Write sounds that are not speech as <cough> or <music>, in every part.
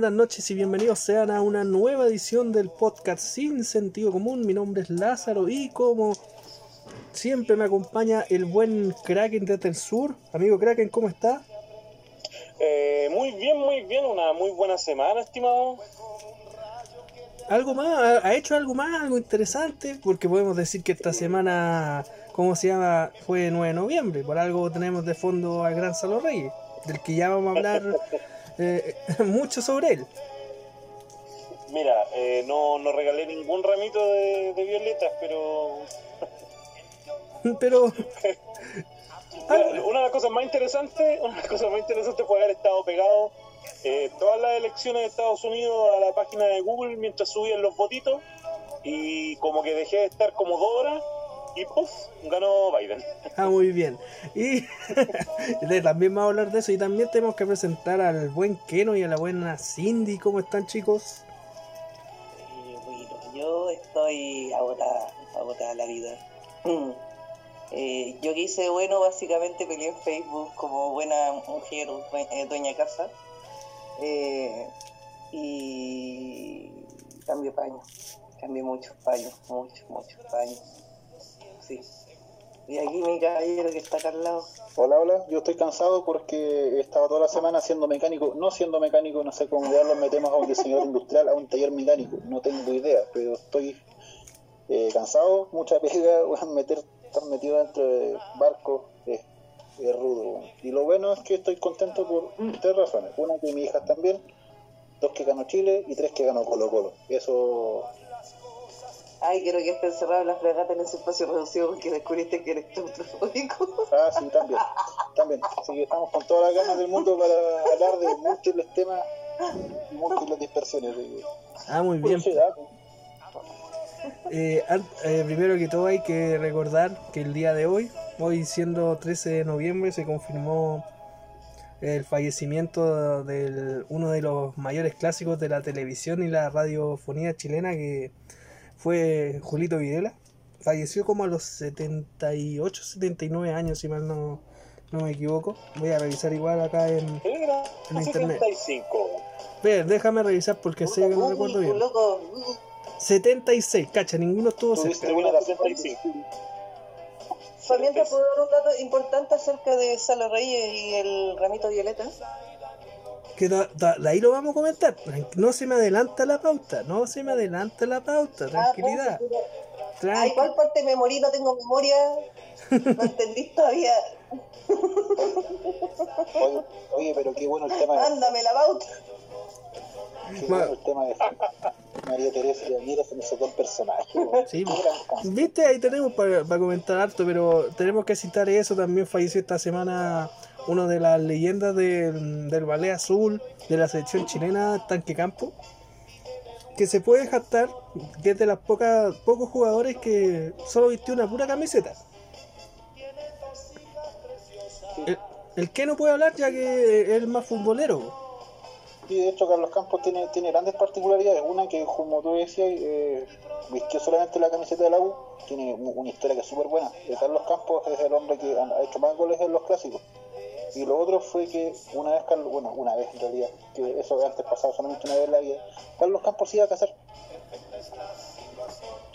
buenas noches y bienvenidos sean a una nueva edición del podcast Sin Sentido Común. Mi nombre es Lázaro y como siempre me acompaña el buen Kraken desde el sur. Amigo Kraken, ¿cómo está? Eh, muy bien, muy bien, una muy buena semana, estimado. ¿Algo más? ¿Ha hecho algo más? ¿Algo interesante? Porque podemos decir que esta semana, ¿cómo se llama? Fue 9 de noviembre. Por algo tenemos de fondo al Gran Salo Reyes, del que ya vamos a hablar <laughs> eh, <laughs> mucho sobre él. Mira, eh, no, no regalé ningún ramito de, de violetas, pero... <laughs> pero... <laughs> una de las cosas más interesantes, una de las cosas más interesantes fue haber estado pegado eh, todas las elecciones de Estados Unidos a la página de Google mientras subían los votitos y como que dejé de estar como dos horas y puff, ganó Biden. Ah, muy bien. Y <laughs> también vamos a hablar de eso y también tenemos que presentar al buen Keno y a la buena Cindy. ¿Cómo están chicos? Eh, bueno, yo estoy agotada, agotada la vida. Eh, yo que hice bueno, básicamente peleé en Facebook como buena mujer, eh, dueña casa. Eh, y cambio paño, cambié muchos paños, muchos, muchos paños. Sí. Y aquí mi caballero que está acá. Hola, hola, yo estoy cansado porque he estado toda la semana siendo mecánico, no siendo mecánico, no sé cómo lo metemos a un diseñador industrial, a un taller mecánico, no tengo idea, pero estoy eh, cansado, mucha pega, <laughs> voy a meter, estar metido dentro de barcos, es, es rudo. Y lo bueno es que estoy contento por tres razones. Una, que mi hija también, dos, que ganó Chile y tres, que ganó Colo Colo. Eso Ay, quiero que esté encerrado en la fregata en ese espacio reducido porque descubriste que eres claustrofóbico. <laughs> Ah, sí, también. También. Así que estamos con todas las ganas del mundo para hablar de múltiples temas y múltiples dispersiones. Ah, muy bien. Eh, eh, primero que todo hay que recordar que el día de hoy, hoy siendo 13 de noviembre, se confirmó el fallecimiento de uno de los mayores clásicos de la televisión y la radiofonía chilena que fue Julito Videla. Falleció como a los 78, 79 años, si mal no, no me equivoco. Voy a revisar igual acá en, en internet. 75. Ver, déjame revisar porque sé que no recuerdo bien. 76, cacha, ninguno estuvo cerca. También te puedo dar un dato importante acerca de Salo Reyes y el ramito violeta. Que da, da, ahí lo vamos a comentar. No se me adelanta la pauta, no se me adelanta la pauta, tranquilidad. Ah, Ay, ¿cuál parte me morí? No tengo memoria. ¿No entendís todavía? oye, oye, pero qué bueno el tema. De... Ándame la pauta. Qué bueno el tema de María Teresa y Amira se me sacó el personaje. Sí, viste, ahí tenemos para, para comentar harto, pero tenemos que citar eso. También falleció esta semana uno de las leyendas del, del ballet azul de la selección chilena, Tanque Campo, que se puede jactar que es de las pocas pocos jugadores que solo vistió una pura camiseta. El, el que no puede hablar ya que es más futbolero. Sí, de hecho Carlos Campos tiene, tiene grandes particularidades. Una que, como tú decías, eh, vistió solamente la camiseta de la U, tiene una historia que es súper buena. Carlos Campos es el hombre que ha hecho más goles en los clásicos. Y lo otro fue que una vez, Carlos, bueno, una vez en realidad, que eso antes pasado solamente una vez en la vida, Carlos Campos iba a casar.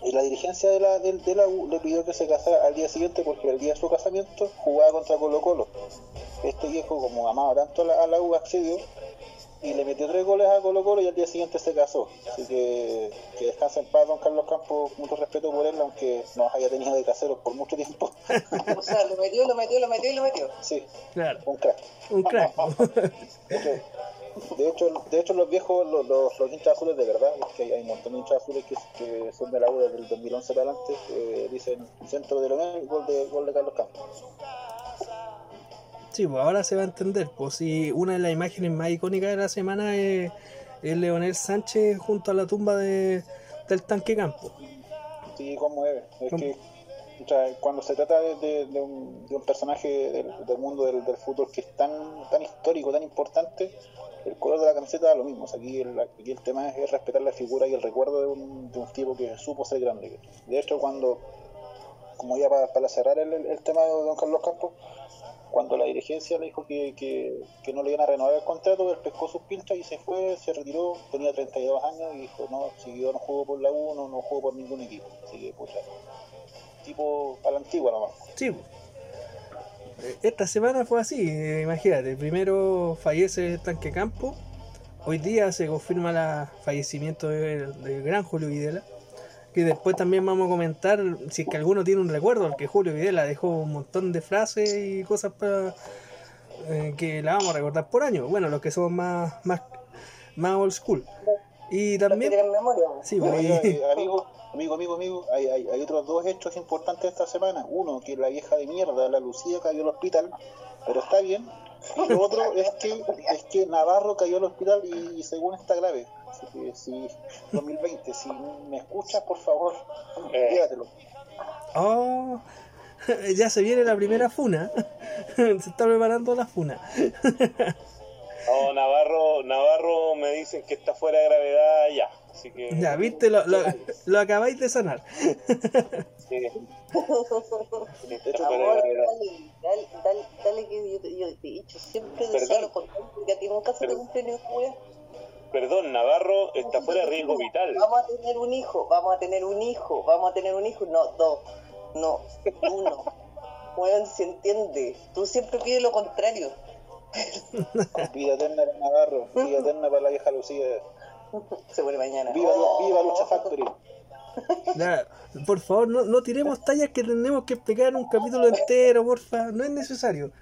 Y la dirigencia de la, de, la U le pidió que se casara al día siguiente porque el día de su casamiento jugaba contra Colo Colo. Este viejo, como amaba tanto a la U, accedió y le metió tres goles a Colo Colo y al día siguiente se casó. Así que que descanse en paz don Carlos Campos, mucho respeto por él, aunque nos haya tenido de caseros por mucho tiempo. <laughs> o sea, lo metió, lo metió, lo metió y lo metió. Sí, claro. un crack. Un crack. <laughs> de, hecho, de hecho, los viejos, los, los, los hinchas azules de verdad, es que hay, hay un montón de hinchas azules que, que son de la U desde el 2011 para adelante, eh, dicen centro de Leonel, gol de, gol de Carlos Campos. Sí, pues ahora se va a entender. Pues si una de las imágenes más icónicas de la semana es, es Leonel Sánchez junto a la tumba de, del tanque campo. Sí, como es. Que o sea, cuando se trata de, de, de, un, de un, personaje del, del mundo del, del, fútbol que es tan, tan histórico, tan importante, el color de la camiseta da lo mismo. O sea, aquí, el, aquí el tema es, es, respetar la figura y el recuerdo de un, de un tipo que supo ser grande. De hecho, cuando, como ya para, para cerrar el, el, tema de don Carlos Campos, cuando la dirigencia le dijo que, que, no le iban a renovar el contrato, él pescó sus pinchas y se fue, se retiró, tenía 32 años y dijo, no, si yo no juego por la U, no, juego por ningún equipo. Así que, pucha, tipo a la antigua nomás. Sí. Esta semana fue así, eh, imagínate, primero fallece Tanque Campo, hoy día se confirma el fallecimiento del del gran Julio Videla, que después también vamos a comentar si es que alguno tiene un recuerdo, porque Julio Videla dejó un montón de frases y cosas para eh, que la vamos a recordar por año, bueno, los que somos más, más, más old school. Y que también... memoria. Sí, Bueno, pues, y- eh, <laughs> amigo, amigo, amigo, amigo, hay, hay, hay otros dos hechos importantes esta semana. Uno, que la vieja de mierda, la Lucía, cayó al hospital, pero está bien. Y lo otro es que, es que Navarro cayó al hospital y, y según está grave. Así que si 2020, si me escuchas, por favor, Eh. quédatelo. Oh, <laughs> ya se viene la primera funa. <laughs> se está preparando la funa. No, Navarro, Navarro me dicen que está fuera de gravedad ya. Así que. Ya, viste, lo, lo, lo acabáis de sanar. <laughs> Sí. De de Amor, dale, dale, dale, dale que yo, te- yo te he dicho siempre lo contrario, porque a ti nunca se te cumple ni un. Perdón, Navarro está fuera de riesgo vital. Vamos a tener un hijo, vamos a tener un hijo, vamos a tener un hijo, no, dos, no, uno. <laughs> Weón, se entiende. Tú siempre pides lo contrario. <laughs> vida eterna para Navarro, vida eterna para la vieja Lucía. Se vuelve mañana. Viva, Oh. viva Lucha Factory. <laughs> Ya, por favor, no, no tiremos tallas que tenemos que explicar en un capítulo entero, porfa. No es necesario.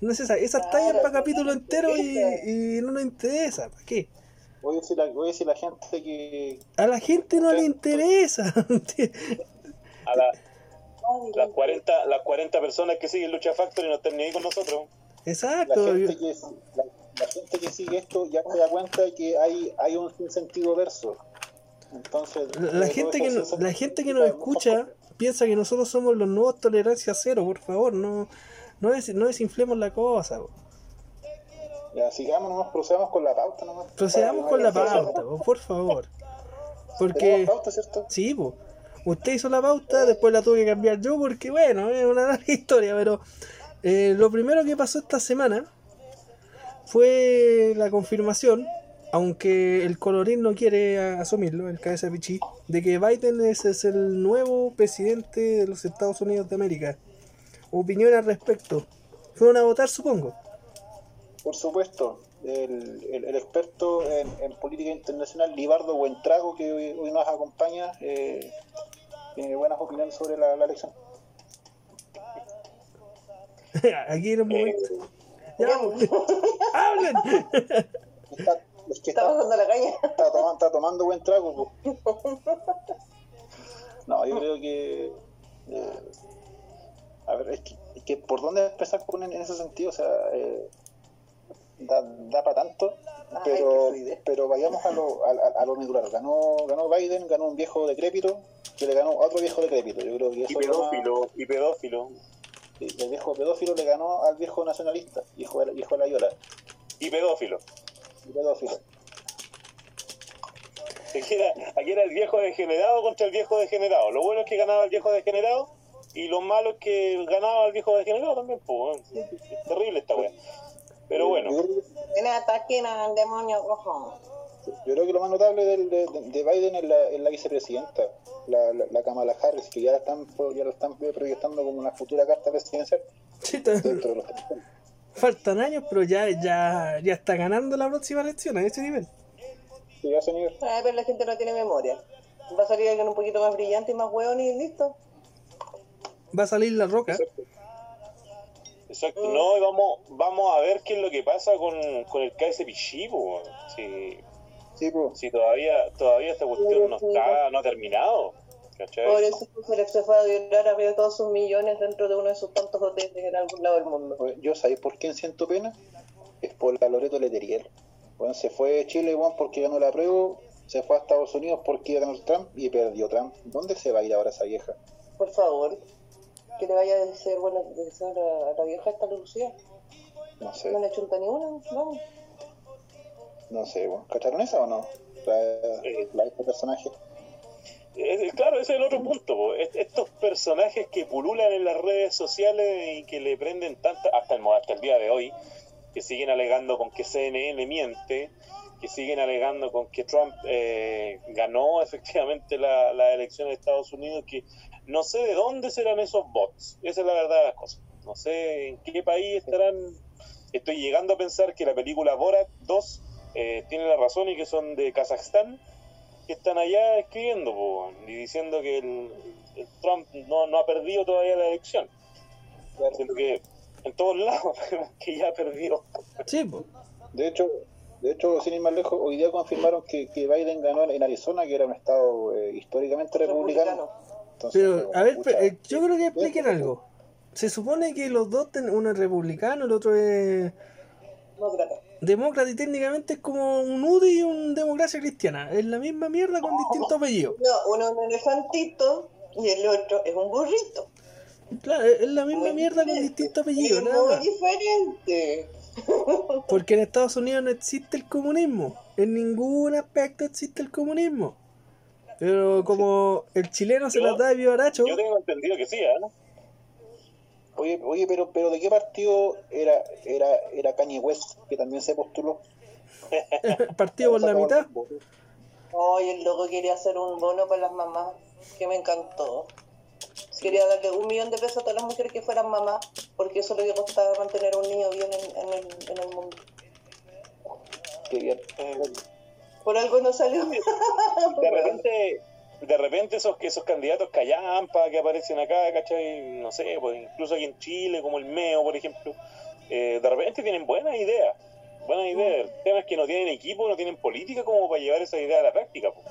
No es necesario. Esas tallas para capítulo entero y, y no nos interesa. ¿Para qué? Voy a decir la, voy a decir la gente que A la gente no le interesa. <laughs> A la- las, 40, las 40 personas que siguen Lucha Factory no están ni ahí con nosotros. la Exacto. gente que, la, la gente que sigue esto ya se da cuenta de que hay, hay un sentido verso. Entonces, La, la eh, gente que, no- la gente que nos escucha piensa que nosotros somos los nuevos tolerancia cero, por favor. No, no, des- no desinflemos la cosa. Ya, sigamos nomás, procedamos con la pauta nomás. Procedamos con la pauta, po, por favor. <laughs> Porque... Pauta, ¿cierto? Sí, pues. Usted hizo la pauta, después la tuve que cambiar yo porque, bueno, es una larga <laughs> historia, pero eh, lo primero que pasó esta semana fue la confirmación, aunque el colorín no quiere asumirlo, el cabeza de pichí, de que Biden es, es el nuevo presidente de los Estados Unidos de América. Opinión al respecto. Fueron a votar, supongo. Por supuesto, el, el- el experto en, en política internacional, Libardo Buentrago, que hoy, hoy nos acompaña, eh, tiene buenas opiniones sobre la, la elección. <laughs> Aquí en el momento. Eh, Ya. <laughs> ¡Hablen! Está, es que Está está, pasando la caña. está, toma- está tomando buen trago. po. No, yo creo que... eh, a ver, es que, es que por dónde empezar con en, en ese sentido, o sea, eh, da, da para tanto, Ay, pero, pero vayamos a lo, a, lo medular. Ganó, ganó Biden, ganó un viejo decrépito, que le ganó a otro viejo decrépito. Yo creo que y eso es lo más- pedófilo, y pedófilo, el viejo pedófilo le ganó al viejo nacionalista, hijo de la, hijo de la Yola, y pedófilo. el pedófilo. Aquí era, aquí era el viejo degenerado contra el viejo degenerado. Lo bueno es que ganaba el viejo degenerado y lo malo es que ganaba el viejo degenerado también. Pues, bueno, es- es terrible esta wea. Pero bueno, Yo creo, que- Ven, ataquen al demonio rojo. yo creo que lo más notable del, de, de Biden es la, es la vicepresidenta, la, la, la Kamala Harris, que ya la están ya la están proyectando como una futura carta presidencial Sí, dentro de los Faltan años, pero ya, ya, ya está ganando la próxima elección a ese nivel. Sí, a ese nivel. Pero la gente no tiene memoria. Va a salir alguien un poquito más brillante y más hueón y listo. Va a salir la roca. exacto. No, y vamos, vamos a ver qué es lo que pasa con, con el KS Pichipo. Si, Sí, pues. si todavía, todavía esta cuestión no está, no ha terminado. ¿Cachai? Pobrecito se le fue a violar a ver todos sus millones dentro de uno de sus tantos hoteles en algún lado del mundo. Yo sabéis por quién siento pena, es por la Loreto Leteriel. Bueno, se fue de Chile bueno, porque ganó la prueba, se fue a Estados Unidos porque ganó Trump y perdió Trump. ¿Dónde se va a ir ahora esa vieja? Por favor, que le vaya a decir bueno, desear a, a la vieja esta Lucía. No sé. No le chunta ni una, vamos. No sé, bueno. ¿cacharon esa o no? La, la de este personaje. claro, ese es el otro punto. Estos personajes que pululan en las redes sociales y que le prenden tanta, hasta el, hasta el día de hoy, que siguen alegando con que CNN miente, que siguen alegando con que Trump eh, ganó <laughs> efectivamente la, la, elección de Estados Unidos, que no sé de dónde serán esos bots. Esa es la verdad de las cosas. No sé en qué país estarán. Estoy llegando a pensar que la película Borat 2 eh, tiene la razón y que son de Kazajstán que están allá escribiendo y diciendo que el, Trump no, no, ha perdido todavía la elección. Sino que en todos lados <laughs> que ya perdió. Sí, De hecho, de hecho, sin ir más lejos, hoy día confirmaron que, que Biden ganó en Arizona, que era un estado eh, históricamente republicano. Pero, a ver, eh, yo creo que expliquen algo. Se supone que los dos, uno es republicano, el otro es demócrata. Demócrata y técnicamente es como un UDI y un democracia cristiana. Es la misma mierda con distintos apellidos. No, uno es un elefantito y el otro es un burrito. Claro, es la misma mierda con distintos apellidos, nada muy diferente. Porque en Estados Unidos no existe el comunismo. En ningún aspecto existe el comunismo. Pero como el chileno se las da de vivaracho. Yo tengo entendido que sí, ¿eh? Oye, oye, pero, pero ¿de qué partido era, era, era Kanye West, que también se postuló? <laughs> partido por la mitad. Oye, el loco quería hacer un bono para las mamás, que me encantó. Quería darle un millón de pesos a todas las mujeres que fueran mamás, porque eso le costaba mantener un niño bien en, el, en el mundo. Quería... Por algo no salió. De <laughs> repente de repente esos, esos candidatos callampa que aparecen acá, ¿cachai? No sé, pues incluso aquí en Chile, como el MEO, por ejemplo, eh, de repente tienen buenas ideas, buenas ideas. El tema es que no tienen equipo, no tienen política como para llevar esa idea a la práctica. Pues.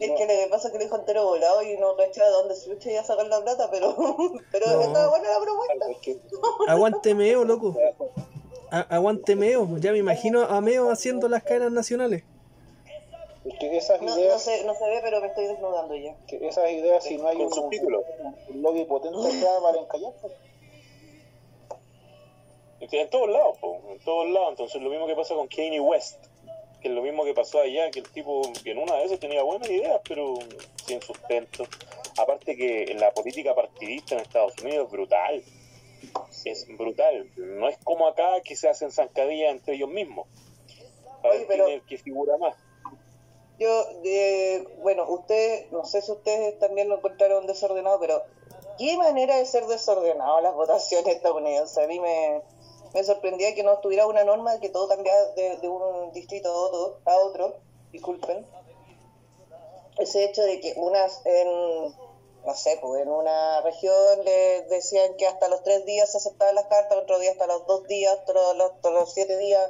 Es que lo que pasa es que lo dijo entero volado y no caché de dónde se lucha y a sacar la plata, pero, <laughs> pero estaba buena la propuesta. <laughs> Aguante Meo, loco. aguante Meo. Ya me imagino a Meo haciendo las cadenas nacionales esas no, ideas. No se, no se ve, pero me estoy desnudando ya. Que esas ideas, si no hay un, un, lobby potente acá <laughs> para encallar. En todos lados, en todos lados. Entonces, lo mismo que pasa con Kanye West, que es lo mismo que pasó allá, que el tipo, que en una de esas tenía buenas ideas, pero sin sustento. Aparte que la política partidista en Estados Unidos es brutal. Es brutal. No es como acá que se hacen zancadillas entre ellos mismos. Para ver quién es el que figura más. Yo, de, bueno, ustedes, no sé si ustedes también lo encontraron desordenado, pero ¿qué manera de ser desordenado las <laughs> votaciones estadounidenses? A mí me, me sorprendía que no estuviera una norma que todo cambiara de, un distrito a otro, a otro, disculpen. Ese hecho de que unas en, no sé, pues en una región le decían que hasta los tres días se aceptaban las cartas, otro día hasta los dos días, otro los, los siete días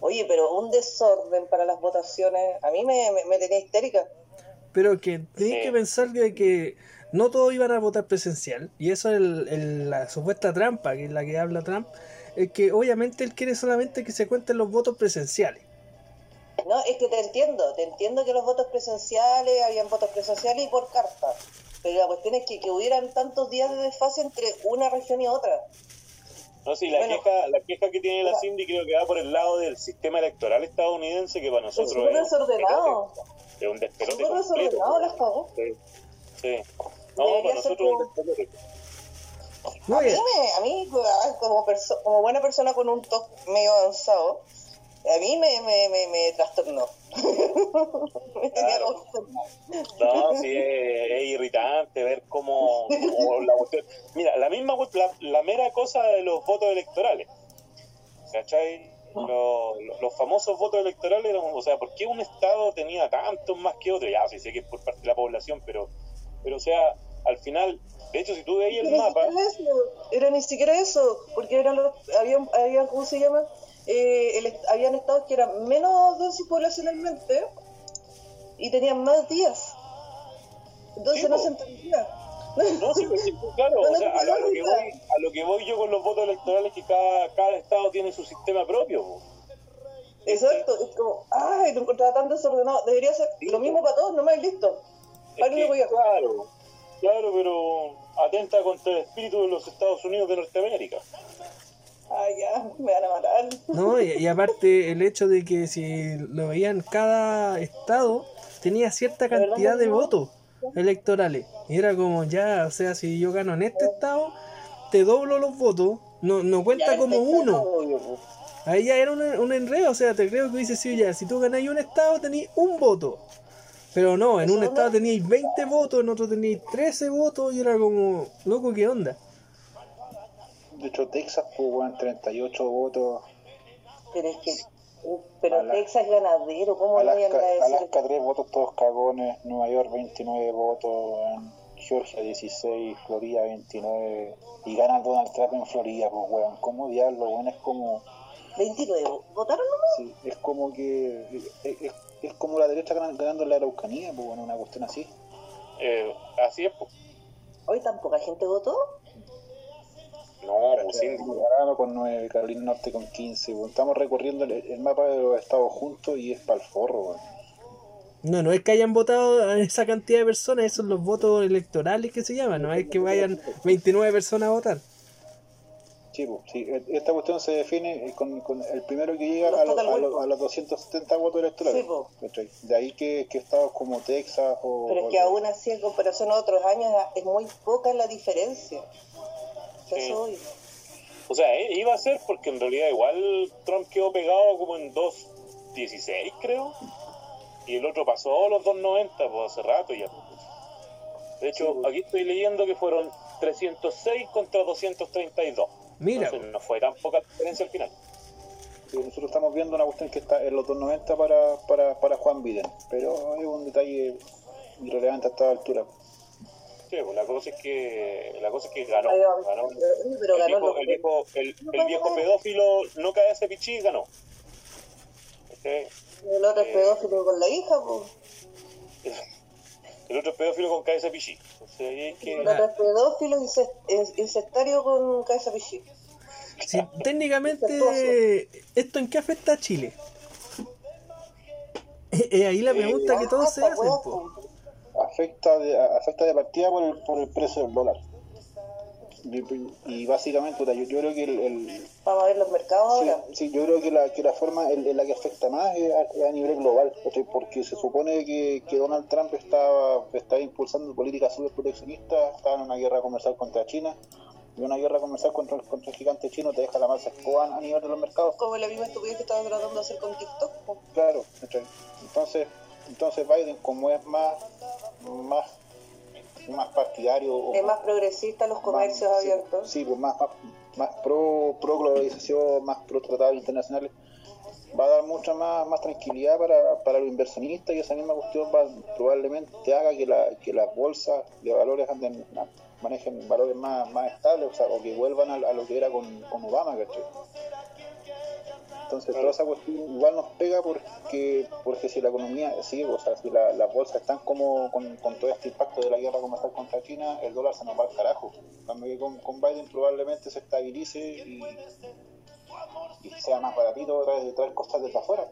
Oye, pero un desorden para las votaciones, a mí me, me, tenía histérica. Pero que tenéis que pensar que, que no todos iban a votar presencial, y eso es la supuesta trampa, que es la que habla Trump, es que obviamente él quiere solamente que se cuenten los votos presenciales. No, es que te entiendo, te entiendo que los votos presenciales, habían votos presenciales y por carta, pero la cuestión es que, que hubieran tantos días de desfase entre una región y otra. No, sí, la, queja, la queja que tiene la Cindy creo que va por el lado del sistema electoral estadounidense, que para nosotros es, es desordenado. Es un despelote completo. desordenado las cagó. Sí. sí. No, para nosotros es un despelote. a, mí a mí, como, como buena persona con un TOC medio avanzado, a mí me, me, me, me trastornó. No, sí, es, irritante ver cómo, la Mira, la misma, la, la, mera cosa de los votos electorales. ¿Cachai? Los, los, famosos votos electorales, o sea, ¿por qué un Estado tenía tantos más que otro? Ya, sí sé que es por parte de la población, pero, pero o sea, al final, de hecho, si tú veías el mapa. Era ni siquiera eso, porque eran los, había, había, ¿cómo se llama? Eh, habían estados que eran menos densos poblacionalmente y tenían más días. Entonces no se entendía. No, sí, pues, claro, <laughs> o sea, a, lo que voy, a lo que voy yo con los votos electorales que cada, cada estado tiene su sistema propio. Exacto, es como, ay, lo encontraba tan desordenado. Debería ser lo mismo para todos, nomás listo. claro, claro, pero atenta contra el espíritu de los Estados Unidos de Norteamérica. Ay, ya, me van a matar. No, y, aparte el hecho de que si lo veían, cada estado tenía cierta cantidad de votos. electorales. Y era como, ya, o sea, si yo gano en este estado, te doblo los votos, no, no cuenta Ya, como uno. Ahí ya era un, un enredo, o sea, te creo que dice, sí, ya, si tú ganáis un estado, tenéis un voto. Pero no, en un estado teníais 20 votos, en otro teníais 13 votos, y era como, loco, ¿qué onda? De hecho, Texas, pues, weón, 38 votos. Pero es que. Pero Ala- Texas es ganadero, ¿cómo no voy a Alaska, decir? Alaska 3 votos, todos cagones. Nueva York 29 votos. Georgia 16, Florida 29. Y gana Donald Trump en Florida, pues, weón. ¿Cómo diablo, weón? Es como. 29. ¿Votaron nomás? Sí, es como que. Es, es- es como la derecha ganan- ganando en la Araucanía, pues, bueno, una cuestión así. Eh, así es, pues. Hoy tan poca gente votó. No, pues sí. Alabama con 9, Carolina Norte con 15. weón. Estamos recorriendo el, el mapa de los estados juntos y es para el forro. No, no es que hayan votado a esa cantidad de personas, esos son los votos electorales que se llaman, no es que vayan 29 personas a votar. Sí, pues, sí, e- esta cuestión se define con, con el primero que llega Los a, lo- total a, vote, lo- po. a los 270 votos electorales. Sí. ¿cachai? De ahí que, que estados como Texas o. Pero es que aún así, en comparación a otros años, es muy poca la diferencia. Eso. O sea, eh, iba a ser porque en realidad igual Trump quedó pegado como en 2.16, creo. Y el otro pasó los 2.90, pues hace rato ya. De hecho, aquí estoy leyendo que fueron 306 contra 232. Mira, Entonces, no fue tan poca diferencia al final. Sí, nosotros estamos viendo una cuestión que está en los 290 para, para, para Juan Biden, pero es un detalle irrelevante a esta altura. Sí, pues la cosa es que la cosa es que ganó. Ganó. Eh, Pero el, ganó viejo, el, viejo, el, el viejo pedófilo no cae ese pichí ganó. Este, <laughs> el otro es pedófilo con la hija, pues. El otro es pedófilo con cabeza pichí. Que... El otro es pedófilo incest- in- incestario con cabeza pichí. si técnicamente, ¿esto en qué afecta a Chile? Es <laughs> ahí la pregunta que todos se hacen, po. Afecta de, afecta de partida por el, por el precio del dólar. Y, y básicamente, yo, yo creo que el, el- Vamos a ver los mercados Sí, ahora. sí, yo creo que la, que la forma en, en la que afecta más es a, es a nivel global, porque se supone que, que Donald Trump estaba, estaba impulsando políticas súper proteccionistas, estaba en una guerra comercial contra China, y una guerra comercial contra, el- contra el gigante chino te deja la masa escoba a nivel de los mercados. Como la misma estupidez que estaban tratando de hacer con TikTok. Claro, entonces, entonces Biden como es más, más, más partidario o Es más progresista los comercios más- sí, abiertos. Sí, pues más, más, más pro, pro globalización, más pro tratados internacionales. Va a dar mucha más, más tranquilidad para, para los inversionistas y esa misma cuestión va, probablemente haga que, la, que las bolsas de valores anden, manejen valores más, más estables o, sea, o que vuelvan a, a lo que era con, con Obama, ¿cachai? Entonces toda esa cuestión igual nos pega porque porque si la economía sigue, o sea, si la- las bolsas están como con, con todo este impacto de la guerra comercial contra China, el dólar se nos va al carajo. En cambio que con, con Biden probablemente se estabilice y, y sea más baratito traer, traer cosas desde afuera.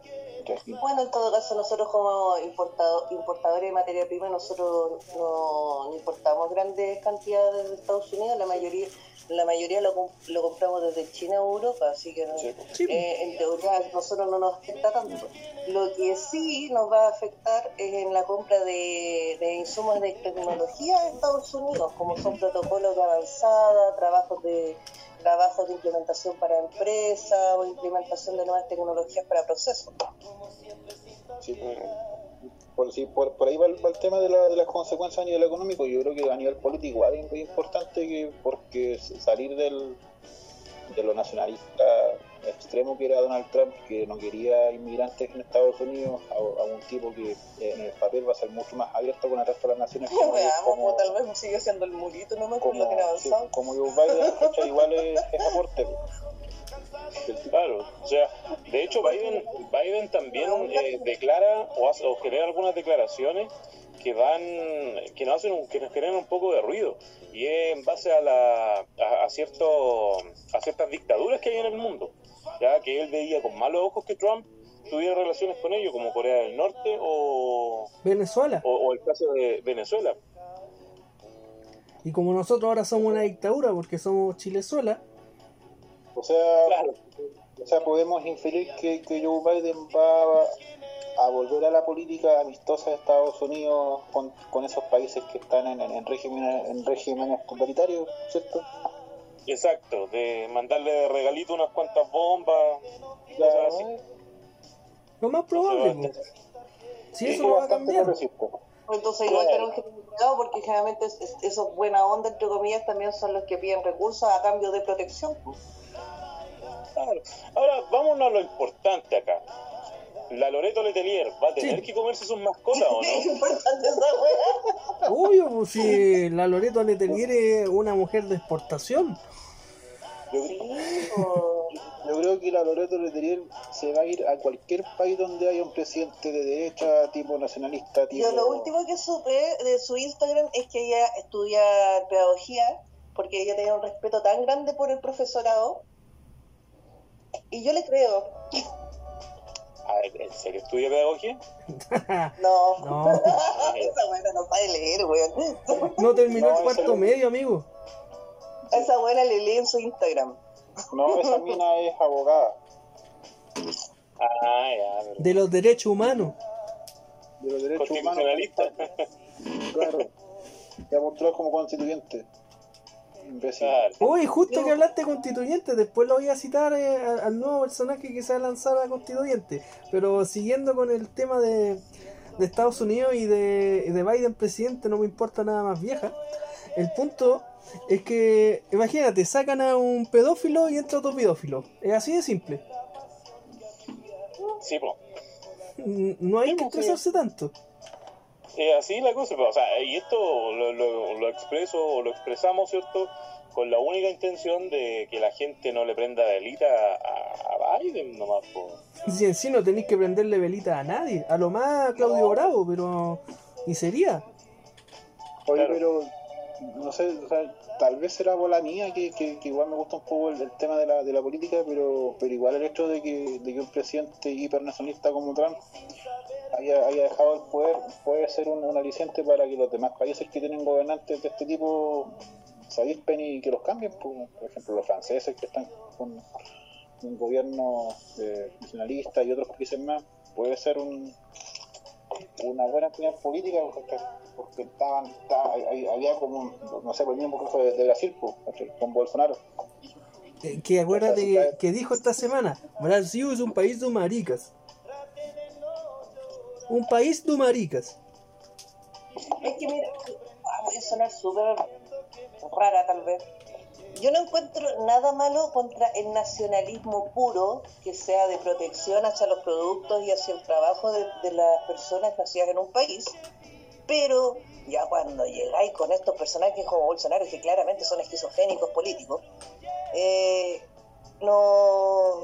Bueno, en todo caso, nosotros como importado, importadores de materia prima, nosotros no, no importamos grandes cantidades de Estados Unidos, la mayoría la mayoría lo, lo compramos desde China o Europa, así que no- Sí. Sí, eh, en teoría a nosotros no nos afecta tanto. Lo que sí nos va a afectar es en la compra de, de insumos de tecnología de Estados Unidos, como son protocolos de avanzada, trabajos de trabajos de implementación para empresas o implementación de nuevas tecnologías para procesos. Sí, por, sí, por, por ahí va el, va el tema de, la- de las consecuencias a nivel económico. Yo creo que a nivel político igual es muy importante que porque salir del, de lo nacionalista extremo que era Donald Trump, que no quería inmigrantes en Estados Unidos, a, a un tipo que eh, en el papel va a ser mucho más abierto con el resto de las naciones. <laughs> como- como- pues, tal vez sigue siendo el murito nomás por como, lo que han sí, avanzado. como Joe Biden, <laughs> igual es, es aporte. Claro, o sea, de hecho Biden, Biden también eh, declara o, hace, o genera algunas declaraciones que van, que nos hacen, un- que nos generan un poco de ruido y es en base a la, a, a cierto, a ciertas dictaduras que hay en el mundo, ya que él veía con malos ojos que Trump tuviera relaciones con ellos, como Corea del Norte o, Venezuela. o, o el caso de Venezuela. Y como nosotros ahora somos una dictadura porque somos Chilezuela, O sea, Claro. o sea, podemos inferir que, que Joe Biden va, a volver a la política amistosa de Estados Unidos con, con esos países que están en, en, regímenes, en regímenes totalitarios, ¿cierto? Exacto, de mandarle de regalito unas cuantas bombas, cosas así. Lo más probable, Entonces, si Sí, eso va a cambiar. Entonces igual Claro. tenemos que tener cuidado porque generalmente es- es- esos buena onda, entre comillas, también son los que piden recursos a cambio de protección. pues. Claro. Ahora, vámonos a lo importante acá. La Loreto Letelier va a tener Sí. que comerse sus mascotas o Es no? <laughs> importante esa wea. Obvio, pues si la Loreto Letelier es una mujer de exportación. Yo creo que la Loreto Letelier se va a ir a cualquier país donde haya un presidente de derecha, tipo nacionalista, tipo... Yo lo último que supe de su Instagram es que ella estudia pedagogía porque ella tenía un respeto tan grande por el profesorado. Y yo le creo. A ver, ¿en serio estudia pedagogía? <laughs> No. No, <laughs> Esa buena no sabe leer, weón. no terminó No, el cuarto ese- medio, amigo. Esa buena le lee en su Instagram. No, esa <laughs> mina es abogada Ah, ya, pero- De los derechos humanos. de los derechos humanos. constitucionalista. Claro. Se ha mostrado como constituyente. Imbécil. Uy, justo que hablaste de constituyente, después lo voy a citar eh, al nuevo personaje que se va a lanzar a constituyente. Pero siguiendo con el tema de, de Estados Unidos y de, Biden presidente, no me importa nada más vieja. El punto es que, imagínate, sacan a un pedófilo y entra otro pedófilo. Es así de simple. Sí. N- No hay Sí, que pues, sí. estresarse tanto. Es así la cosa, pero, o sea, y esto lo, lo, lo expreso o lo expresamos, ¿cierto? Con la única intención de que la gente no le prenda velita a, a Biden nomás, po. Si en sí no tenéis que prenderle velita a nadie, a lo más a Claudio No. Bravo, pero. ¿Y sería? Oye, Claro. pero no sé, o sea, tal vez será bola mía que, que, que igual me gusta un poco el, el tema de la, de la política, pero, pero igual el hecho de que, de que un presidente hipernacionalista como Trump haya, haya dejado el poder puede ser un, un aliciente para que los demás países que tienen gobernantes de este tipo se avispen y que los cambien. Por, por ejemplo, los franceses que están con un gobierno eh, nacionalista y otros países más, puede ser un, una buena actividad política porque, porque estaban, estaba- había como, no sé, por el mismo caso de, de Brasil, con Bolsonaro. Que acuérdate que, que dijo esta semana, Brasil es un país de maricas. Un país de maricas. Es que mira, voy a sonar súper rara tal vez. Yo no encuentro nada malo contra el nacionalismo puro, que sea de protección hacia los productos y hacia el trabajo de, de las personas nacidas en un país. Pero ya cuando llegáis con estos personajes como Bolsonaro, que claramente son esquizofrénicos políticos, eh, no,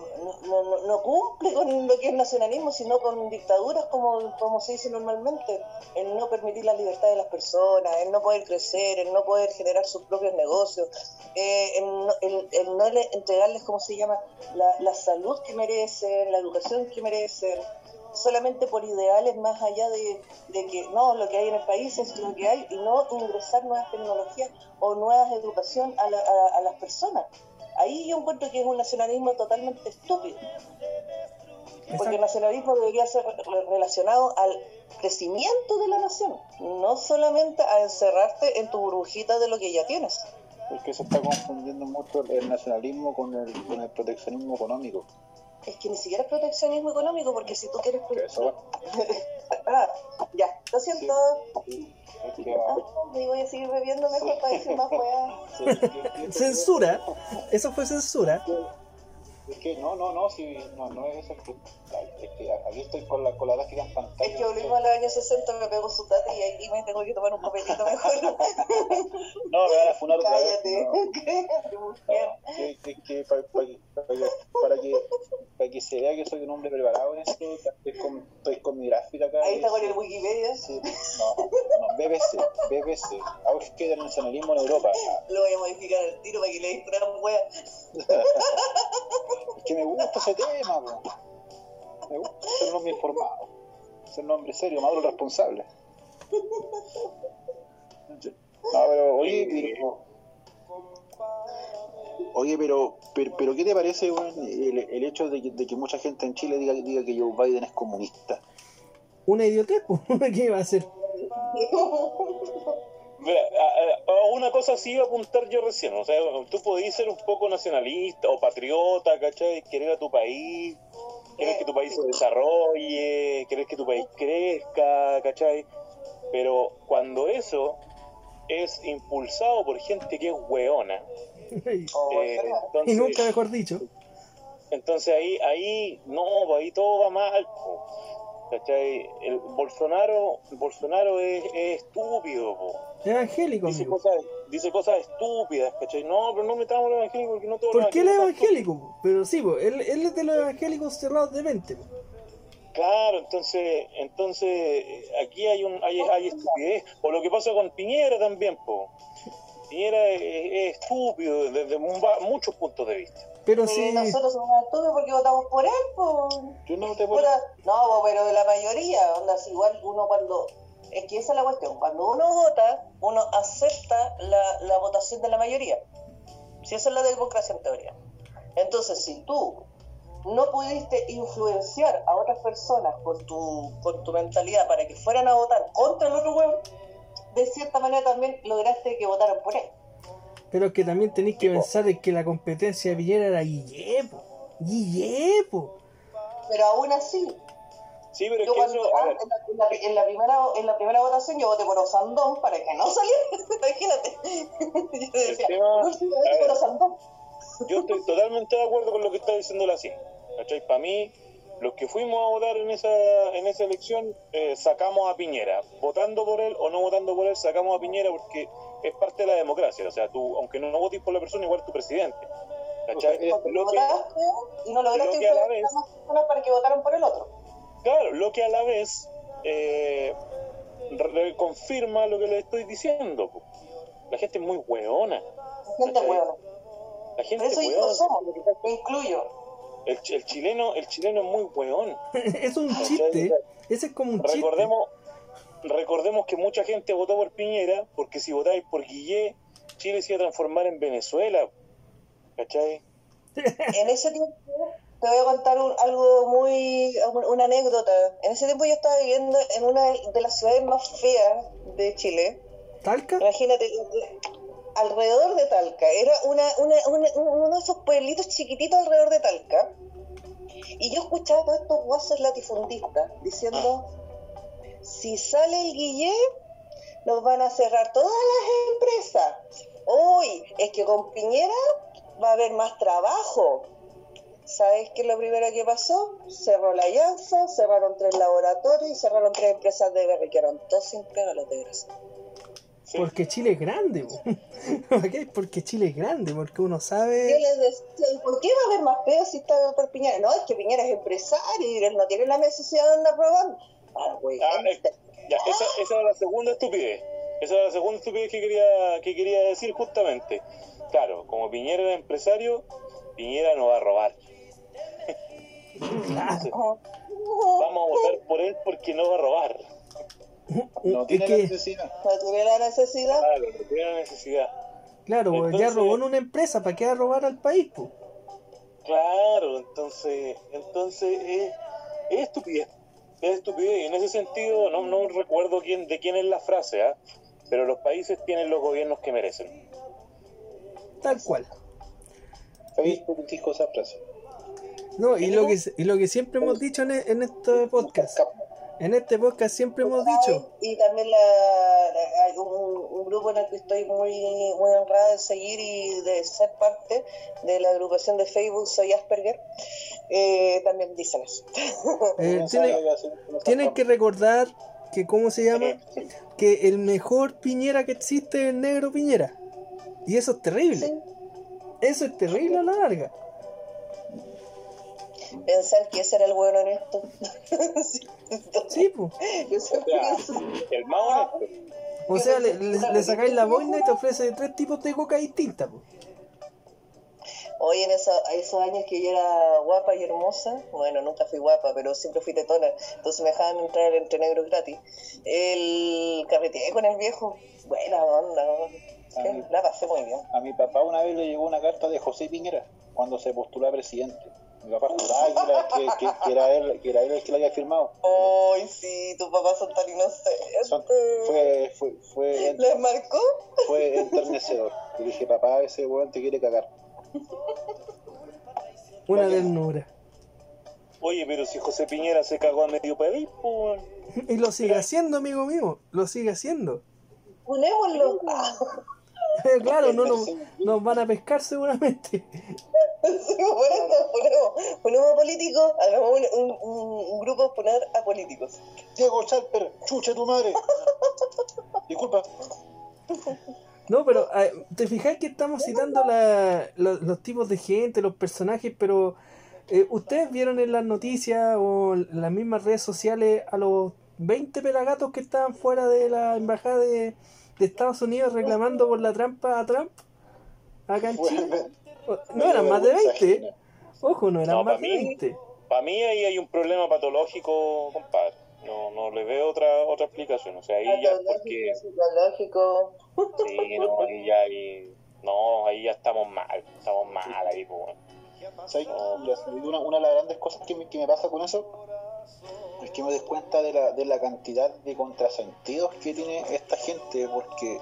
no, no, no cumple con lo que es nacionalismo, sino con dictaduras como, como se dice normalmente. El no permitir la libertad de las personas, el no poder crecer, el no poder generar sus propios negocios, eh, el, no, entregarles, ¿cómo se llama?, la, la salud que merecen, la educación que merecen, solamente por ideales más allá de, de que no, lo que hay en el país es lo que hay y no ingresar nuevas tecnologías o nuevas educación a, la- a- a las personas. Ahí yo encuentro que es un nacionalismo totalmente estúpido. Porque el nacionalismo debería ser re- relacionado al crecimiento de la nación, no solamente a encerrarte en tu burbujita de lo que ya tienes. Es que se está confundiendo mucho el nacionalismo con el, con el proteccionismo económico. Es que ni siquiera es proteccionismo económico, porque si tú quieres... Eso, <laughs> ah, ya, lo siento. es que, Ah, me voy a seguir bebiendo mejor para decir más sí, que- Censura. Eso fue censura. Es que no, no, no, si no, no es eso, es que, es que aquí estoy con la, con la gráfica en pantalla. Es que volvimos a los años 60, me pegó su tata y aquí me tengo que tomar un papelito mejor. No, me van a funar otra vez. Cállate. no. Qué mujer. que, que, que pa- pa- para, que, para, que, para que se vea que soy un hombre preparado en esto, estoy con, estoy con mi gráfica acá. Ahí está con el Wikipedia. sí, no, no, BBC, BBC, Auge del nacionalismo en Europa. Lo voy a modificar al tiro para que le distraran wea. <laughs> Es que me gusta ese tema, po. me gusta ser un hombre informado, ser un hombre serio, maduro, responsable. No, pero oye, pero, oye, pero, pero, pero ¿qué te parece el, el hecho de que, de que mucha gente en Chile diga, diga que Joe Biden es comunista? Una idiotez. <laughs> ¿Qué iba a hacer? <laughs> Mira, a, a una cosa sí iba a apuntar yo recién, o sea, tú podías ser un poco nacionalista o patriota, ¿cachai? Querer a tu país, querer que tu país se desarrolle, querer que tu país crezca, ¿cachai? Pero cuando eso es impulsado por gente que es weona, <laughs> Oh, eh, ¿verdad? y entonces, nunca mejor dicho. entonces ahí, ahí, no, pues ahí todo va mal, po, ¿cachai? El Bolsonaro, Bolsonaro es, es estúpido, po. Evangélico, dice amigo. cosas, dice cosas estúpidas, ¿cachai? No, pero no metamos los evangélicos porque no todos ¿Por qué él es evangélico? po? Pero sí, po, él, él es de los evangélicos cerrados de mente. po. Claro, entonces, entonces aquí hay un hay, hay estupidez. O lo que pasa con Piñera también, po. Piñera es, es estúpido desde muchos puntos de vista. Pero Y sí, nosotros somos porque votamos por él, pues. Yo no te puedo... Puta, No, pero de la mayoría, onda, si igual uno cuando... Es que esa es la cuestión, cuando uno vota, uno acepta la, la votación de la mayoría. Si esa es la democracia en teoría. Entonces, si tú no pudiste influenciar a otras personas con tu, con tu mentalidad para que fueran a votar contra el otro huevo, de cierta manera también lograste que votaran por él. Pero es que también tenéis que pensar en que la competencia de Piñera era Guillepo. Guillepo. Pero aún así, Sí, pero es yo que cuando, eso, ah, en, la, en la- en la primera, en la primera votación yo voté por Osandón para que no saliera, <laughs> imagínate. Yo decía, tema- no, yo voté a ver. por Osandón. yo estoy totalmente de acuerdo con lo que está diciendo la CIN. ¿Cachai? Para mí, los que fuimos a votar en esa, en esa elección, eh, sacamos a Piñera. Votando por él o no votando por él, sacamos a Piñera porque es parte de la democracia. O sea, tú, aunque no votes por la persona, igual tu presidente. ¿Cachai? Lo que- y no lograste lo que a la vez- a más personas para que votaran por el otro. Claro, lo que a la vez eh, confirma lo que le estoy diciendo. La gente es muy hueona. La gente eso es hueona. somos, me incluyo. El, ch- el chileno, el chileno es muy hueón. <laughs> es un chiste. Ese es como un chiste. Recordemos, que mucha gente votó por Piñera, porque si votáis por Guillé, Chile se iba a transformar en Venezuela. ¿Cachai? <laughs> En ese tiempo, te voy a contar un- algo muy, una anécdota. En ese tiempo yo estaba viviendo en una de las ciudades más feas de Chile. ¿Talca? Imagínate, alrededor de Talca, era una, una, una- uno de esos pueblitos chiquititos alrededor de Talca. Y yo escuchaba a todos estos guasos latifundistas diciendo, si sale el Guillé, nos van a cerrar todas las empresas. Hoy es que con Piñera va a haber más trabajo. ¿Sabes qué es lo primero que pasó? Cerró la Alianza, cerraron tres laboratorios y cerraron tres empresas de berry, quedaron todos sin pega los desgraciados. Sí. Porque Chile es grande. <laughs> Porque Chile es grande, porque uno Yo sabe... les decía, ¿por qué va a haber más peos si está por Piñera? No, es que Piñera es empresario y él no tiene la necesidad de andar probando. Ah, güey, Ah, eh, ya, esa, esa era la segunda estupidez. Esa era la segunda estupidez que quería, que quería decir justamente. Claro, como Piñera era empresario, Piñera no va a robar. Vamos a votar por él porque no va a robar. No es tiene la que, necesidad. No tiene la necesidad. Claro, no tiene la necesidad. claro, ya Entonces- robó en una empresa, ¿para qué va a robar al país? po? Claro, entonces, entonces es, es estupidez, es estupidez. Y en ese sentido, no, no recuerdo quién, de quién es la frase, ¿ah? pero los países tienen los gobiernos que merecen. Tal cual. Facebook dijo esa frase. No, y lo que, y lo que siempre hemos dicho en, e- en este podcast, en este podcast siempre hemos dicho, Y también la, la- hay un, un grupo en el que estoy muy, muy honrada de seguir y de ser parte de la agrupación de Facebook Soy Asperger. Eh, también dicen eso. <laughs> eh, tienen que recordar que, ¿cómo se llama? Sí. Que el mejor Piñera que existe es el negro Piñera. Y eso es terrible. Sí. Eso es terrible a la larga. Pensar que ese era el bueno en esto. <laughs> Sí, pues. Yo O siempre sea, pienso, el más honesto. O sea, le, le- le sacáis la boina y te ofrece tres tipos de coca distintas. po. Hoy en esa- esos años que yo era guapa y hermosa, bueno, nunca fui guapa, pero siempre fui tetona, entonces me dejaban entrar entre negros gratis. El carreteé con el viejo, buena onda, la pasé muy bien. A mi papá una vez le llegó una carta de José Piñera cuando se postuló a presidente. Mi papá juraba que era, que, que- que era él, que era él el que lo había firmado. Ay, sí, tus papás son tan inocentes. Son- fue, fue, fue, ¿Les marcó? fue enternecedor. Yo dije, papá, ese weón te quiere cagar. Una ternura. Oye, pero si José Piñera se cagó a medio país, pues. <laughs> Y lo sigue haciendo, amigo mío. Lo sigue haciendo. Ponémoslo. <laughs> claro, no nos, nos van a pescar seguramente. Sí, ponemos, ponemos, ponemos políticos, hagamos un, un, un- un grupo poner a políticos. Diego Chalper, chucha tu madre. <laughs> Disculpa. No, pero eh, te fijas que estamos citando la- lo- los tipos de gente, los personajes, pero eh, ¿ustedes vieron en las noticias o en las mismas redes sociales a los 20 pelagatos que estaban fuera de la embajada de, de Estados Unidos reclamando por la trampa a Trump? Acá en Chile. No eran más de vergüenza 20. ajena. Ojo, no eran No, más de mí- 20. Para mí ahí hay un problema patológico, compadre. No, no le veo otra otra explicación. O sea, ahí ya es porque... psicológico. Sí, no, ahí ya ahí... No, ahí ya estamos mal. Estamos mal ahí, pues. Mira, Una, una de las grandes cosas que me, que me pasa con eso es que me des cuenta de la, de la cantidad de contrasentidos que tiene esta gente, porque,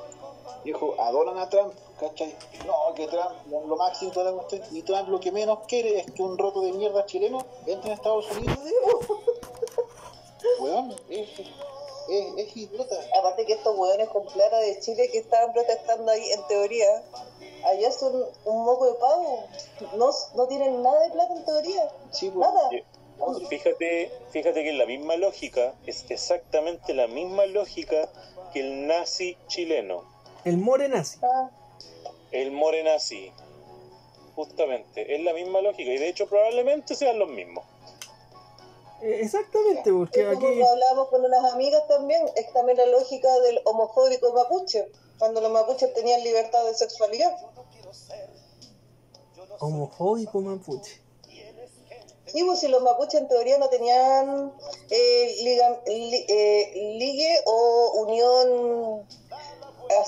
dijo, adoran a Trump, ¿cachai? No, que Trump lo, máximo, toda la cuestión, y Trump lo que menos quiere es que un roto de mierda chileno entre en Estados Unidos. Weón, es, es, es idiota. Aparte que estos hueones con plata de Chile que estaban protestando ahí, en teoría, allá son un moco de pavo. No, no tienen nada de plata en teoría. Sí, pues, Nada. Fíjate, fíjate que la misma lógica es exactamente la misma lógica que el nazi chileno, El more nazi. El morenazi. Justamente, es la misma lógica y de hecho probablemente sean los mismos. Eh, Exactamente, porque es como aquí... lo hablábamos con unas amigas también, es también la lógica del homofóbico mapuche, cuando los mapuches tenían libertad de sexualidad. Homofóbico mapuche. Sí, pues si los mapuches en teoría no tenían eh, liga- li- eh, ligue o unión,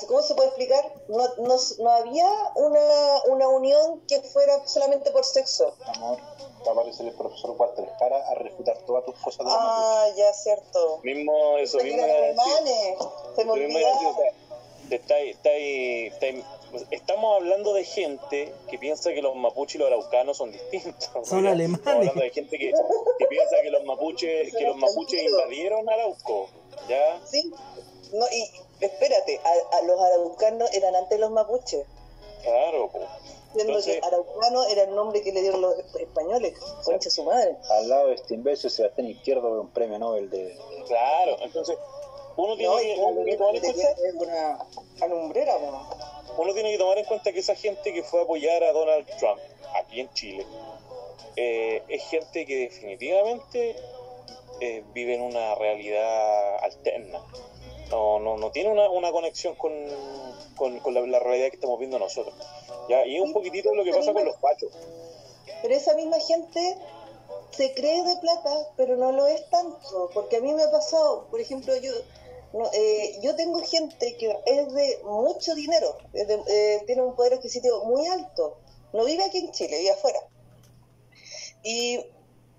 ¿cómo se puede explicar? No, no, no había una, una unión que fuera solamente por sexo. amor, va a aparecer el profesor Walter Jara a refutar todas tus cosas de. Ah, ya, cierto. Mismo, eso mismo. decir. alemanes, se me olvidaba. sea, estamos hablando de gente que piensa que los mapuches y los araucanos son distintos. <laughs> Son alemanes. Estamos hablando de gente que, que piensa que los mapuches, que los mapuches invadieron Arauco. ¿Ya? Sí, no, y espérate, a, a los araucanos eran antes los mapuches, Claro, po. siendo Entonces- que araucano era el nombre que le dieron los españoles, concha su madre. Al lado de este imbécil, Sebastián Izquierdo, un premio Nobel de. claro. Entonces, uno tiene, No, que, que en cuenta, es una alumbrera, ¿no? Uno tiene que tomar en cuenta que esa gente que fue a apoyar a Donald Trump aquí en Chile eh, es gente que definitivamente eh, vive en una realidad alterna. No, no, no tiene una, una conexión con, con, con la, la realidad que estamos viendo nosotros. ¿ya? Y es un poquitito lo que pasa con los pachos. Pero esa misma gente se cree de plata, pero no lo es tanto, porque a mí me ha pasado, por ejemplo, yo no, eh, yo tengo gente que es de mucho dinero, eh, tiene un poder adquisitivo muy alto, no vive aquí en Chile, vive afuera. Y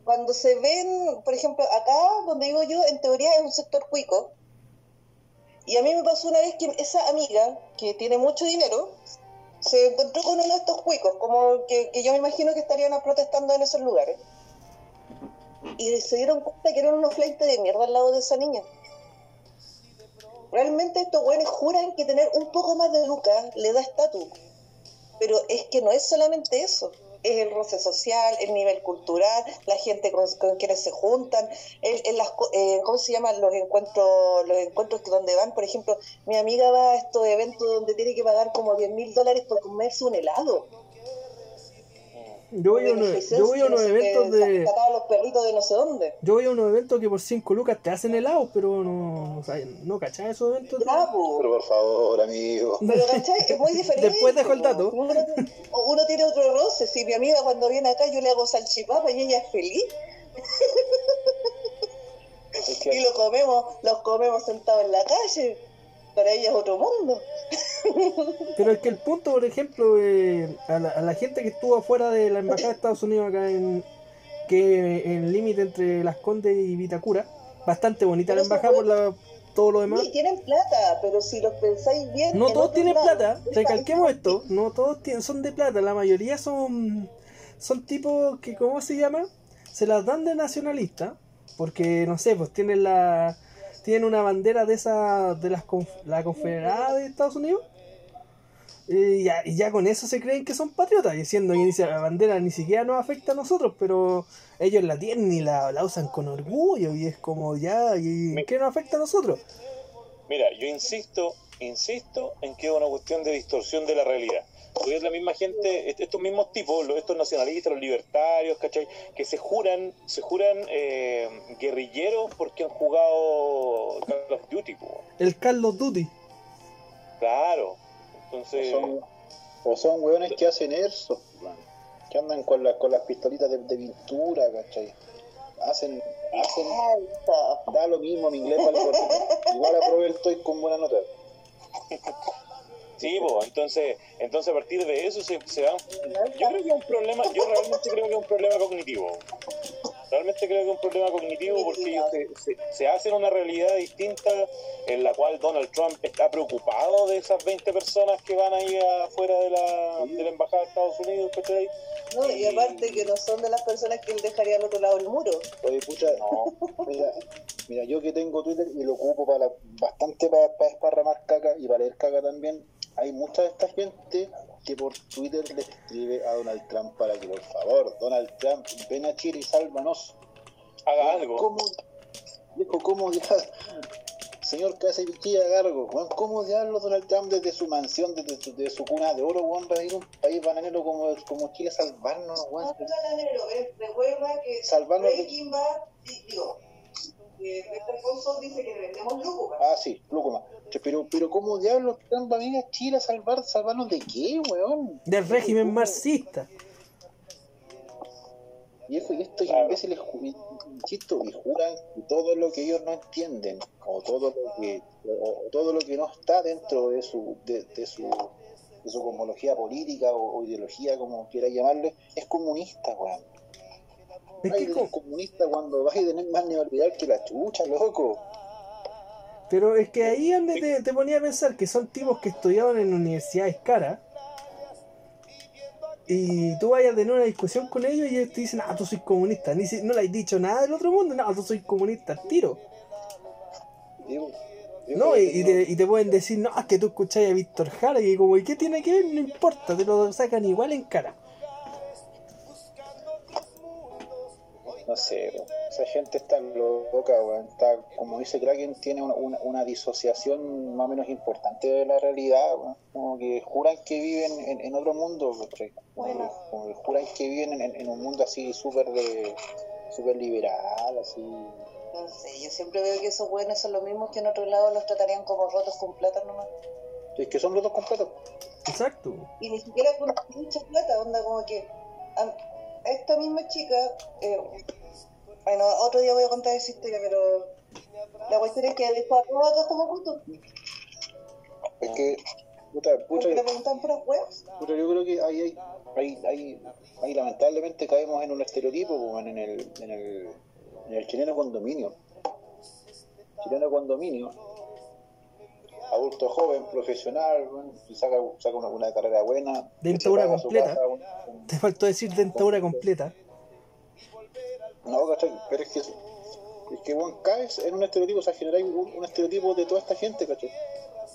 cuando se ven, por ejemplo, acá donde vivo yo, en teoría es un sector cuico, y a mí me pasó una vez que esa amiga, que tiene mucho dinero, se encontró con uno de estos cuicos, como que, que yo me imagino que estarían protestando en esos lugares. Y se dieron cuenta que eran unos fleites de mierda al lado de esa niña. Realmente estos güeyes juran que tener un poco más de lucas le da estatus. Pero es que no es solamente eso. Es el roce social, el nivel cultural, la gente con, con quienes se juntan, el, el las eh, ¿cómo se llaman los encuentros, los encuentros que donde van? Por ejemplo, mi amiga va a estos eventos donde tiene que pagar como 10 mil dólares por comerse un helado. Yo voy a unos, yo voy a unos eventos de... Los perritos de no sé dónde. Yo voy a unos eventos que por 5 lucas te hacen helado, pero no, o sea, no cachai esos eventos. Ya, po. Pero por favor, amigo. Pero, ¿cachai? Es muy <laughs> diferente. Después dejo el dato. Uno, uno tiene otro roce. Si mi amiga cuando viene acá yo le hago salchipapa y ella es feliz. <laughs> Y lo comemos, los comemos sentados en la calle. Para ella es otro mundo. <laughs> Pero es que el punto, por ejemplo, eh, a, la, a la gente que estuvo afuera de la embajada de Estados Unidos acá en, que es el límite entre Las Condes y Vitacura. Bastante bonita Pero la embajada por la, todo lo demás. Y tienen plata, pero si los pensáis bien. No en todos tienen lados plata, recalquemos esto, no todos tienen, son de plata, la mayoría son son tipos que, ¿cómo se llama? Se las dan de nacionalista, porque no sé, pues tienen la tienen una bandera de esa de las la confederada de Estados Unidos y ya, y ya con eso se creen que son patriotas, diciendo que la bandera ni siquiera nos afecta a nosotros, pero ellos la tienen y la, la usan con orgullo y es como ya, ¿y qué nos afecta a nosotros? Mira, yo insisto, insisto en que es una cuestión de distorsión de la realidad. Porque es la misma gente, est- estos mismos tipos, los- estos nacionalistas, los libertarios, ¿cachai? Que se juran, se juran eh, guerrilleros porque han jugado Call of Duty, po. El Carlos Duty. Claro. O son, o son weones que hacen eso, que andan con, la, con las pistolitas de, de pintura, ¿cachai? Hacen, hacen, da lo mismo mi inglés vale por- Igual aprobé el TOEIC con buena nota. sí, po, entonces, entonces a partir de eso se, se va. Yo creo que es un problema, yo realmente creo que es un problema cognitivo. Realmente creo que es un problema cognitivo porque ellos se, se- se hacen una realidad distinta en la cual Donald Trump está preocupado de esas 20 personas que van ahí afuera de la, de la embajada de Estados Unidos, ¿cachai? No, y aparte que no son de las personas que él dejaría al otro lado del muro. Oye, pucha, <laughs> No. mira, mira, yo que tengo Twitter y lo ocupo para bastante para, para esparramar caca y para leer caca también, hay mucha de esta gente que por Twitter le escribe a Donald Trump para que por favor, Donald Trump, ven a Chile y sálvanos. Haga algo. ¿Cómo? Dijo, ¿cómo ya? Señor Casa Pichilla Gargo, ¿cómo diablos Donald Trump desde su mansión, desde su, de su cuna de oro, weón, va a ir a un país bananero como, como Chile a salvarnos, weón? No, bananero, eh, recuerda que Salvarnos de- Breaking Bad, di- digo, Saul dice que le vendemos lujo. Ah, sí, Lúcuma. Pero, pero ¿cómo diablos Trump va a venir a Chile a salvar, salvarnos de qué, weón? Del régimen marxista. Viejo, y estos Claro. imbéciles, insisto, y juran que todo lo que ellos no entienden, o todo lo que, o, o todo lo que no está dentro de su, de, de su, de su cosmología política o, o ideología, como quiera llamarle, es comunista, weón. Es que Biden es comunista cuando Biden es más neoliberal que la chucha, loco. Pero es que ahí donde te, te ponía a pensar que son tipos que estudiaban en universidades caras. Y tú vayas a tener una discusión con ellos y ellos te dicen, ah, tú soy comunista. Ni si, no le has dicho nada del otro mundo, no, tú soy comunista, tiro. No, y, te, y te pueden decir, no, es que tú escucháis a Víctor Jara y como, ¿y qué tiene que ver? No importa, te lo sacan igual en cara. No sé, esa gente está loca, weón. Está, como dice Kraken, tiene una, una, una disociación más o menos importante de la realidad, weón. Como que juran que viven en, en otro mundo. Como, que- Bueno. como que juran que viven en, en un mundo así súper de súper liberal, así. No sé, yo siempre veo que esos buenos son los mismos que en otro lado los tratarían como rotos con plata nomás. Es que son los dos completos. Exacto. Y ni siquiera con mucha plata, onda como que esta misma chica, eh, bueno, otro día voy a contar esa historia, pero la cuestión es que dejó a acá como putos. Es que, puta, le preguntan puras huevas. Puta, yo creo que ahí, hay, ahí, ahí, ahí lamentablemente caemos en un estereotipo, como en el, en el, en el chileno condominio. Chileno condominio, adulto joven, profesional, bueno, saca, saca una, una carrera buena. Dentadura completa. casa, Te faltó decir dentadura completa. No, ¿cachai? Pero es que, es que bueno, caes en un estereotipo, o sea, generáis un, un estereotipo de toda esta gente, ¿cachai?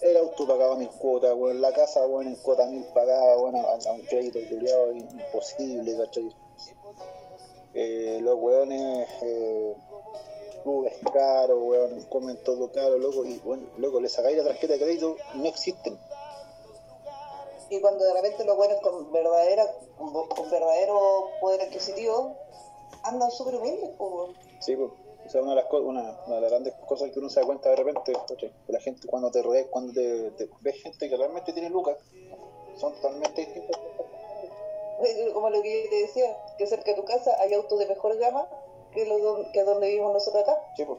El auto pagaba mil cuotas, bueno, la casa, bueno, en cuota mil pagaba, bueno, a, a un crédito imposible, ¿cachai? Eh, los weones, eh, clubes caros, weón, comen todo caro, loco, y bueno, loco, le sacáis la tarjeta de crédito no existen. Y cuando de repente los buenos con verdadera, con, con verdadero poder adquisitivo andan súper humildes, weón. Sí, pues. O sea, una de, las co- una, una de las grandes cosas que uno se da cuenta de repente, que la gente cuando te rodea, cuando te, te- ves gente que realmente tiene lucas, son totalmente distintos. Eh, como lo que yo te decía, que cerca de tu casa hay autos de mejor gama que, los don- que donde vivimos nosotros acá. Sí, pues.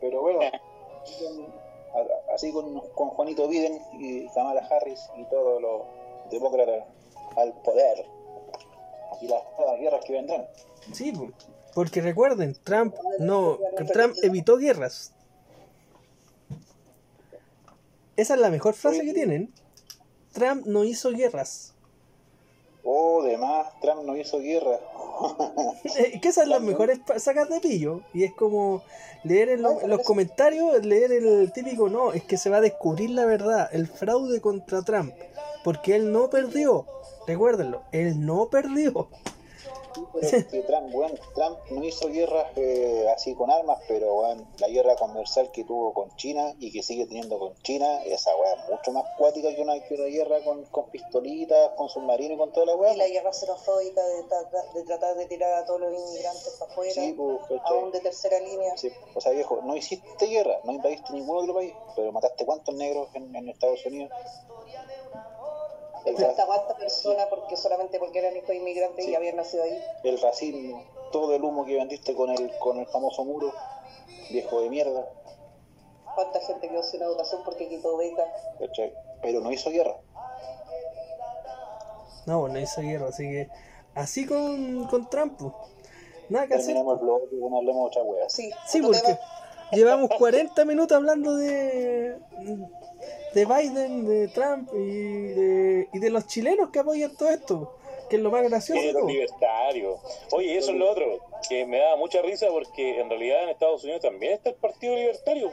Pero bueno, a- así con, con Juanito Biden y Kamala Harris y todos los demócratas al poder. y las nuevas guerras que vendrán. Sí, po. porque recuerden, Trump no, Trump evitó guerras. Esa es la mejor frase que tienen. Trump no hizo guerras. Oh, demás, Trump no hizo guerra. <laughs> Que esas son las mejores sacas de pillo. Y es como leer en, lo- en los comentarios, leer el típico, no, es que se va a descubrir la verdad, el fraude contra Trump. Porque él no perdió. Recuérdenlo, él no perdió. Pero es que Trump, weón, Trump no hizo guerras eh, así con armas, pero weón, la guerra comercial que tuvo con China y que sigue teniendo con China, esa weá es mucho más cuática que una, que una guerra con, con pistolitas, con submarinos y con toda la weá. Y la guerra xenofóbica de, tra- de tratar de tirar a todos los inmigrantes para afuera, Sí, pues, ¿cachai? aún de tercera línea. Sí, O sea, viejo, no hiciste guerra, no invadiste ningún otro país, pero mataste cuántos negros en, en Estados Unidos. El, cuántas personas porque solamente porque eran hijos de inmigrantes Sí. y habían nacido ahí. el racismo, todo el humo que vendiste con el, con el famoso muro, viejo de mierda, Cuánta gente quedó sin educación porque quitó becas. Pero no hizo guerra. No, pues no hizo guerra, así que así con, con Trump. pues. Nada que hacer. Terminemos el blog y bueno, hablemos de otra wea. Sí, Sí, porque tema. llevamos 40 minutos hablando de de Biden, de Trump y de, y de los chilenos que apoyan todo esto, que es lo más gracioso todo. libertarios. Oye, eso es lo otro, que me da mucha risa porque en realidad en Estados Unidos también está el Partido Libertario.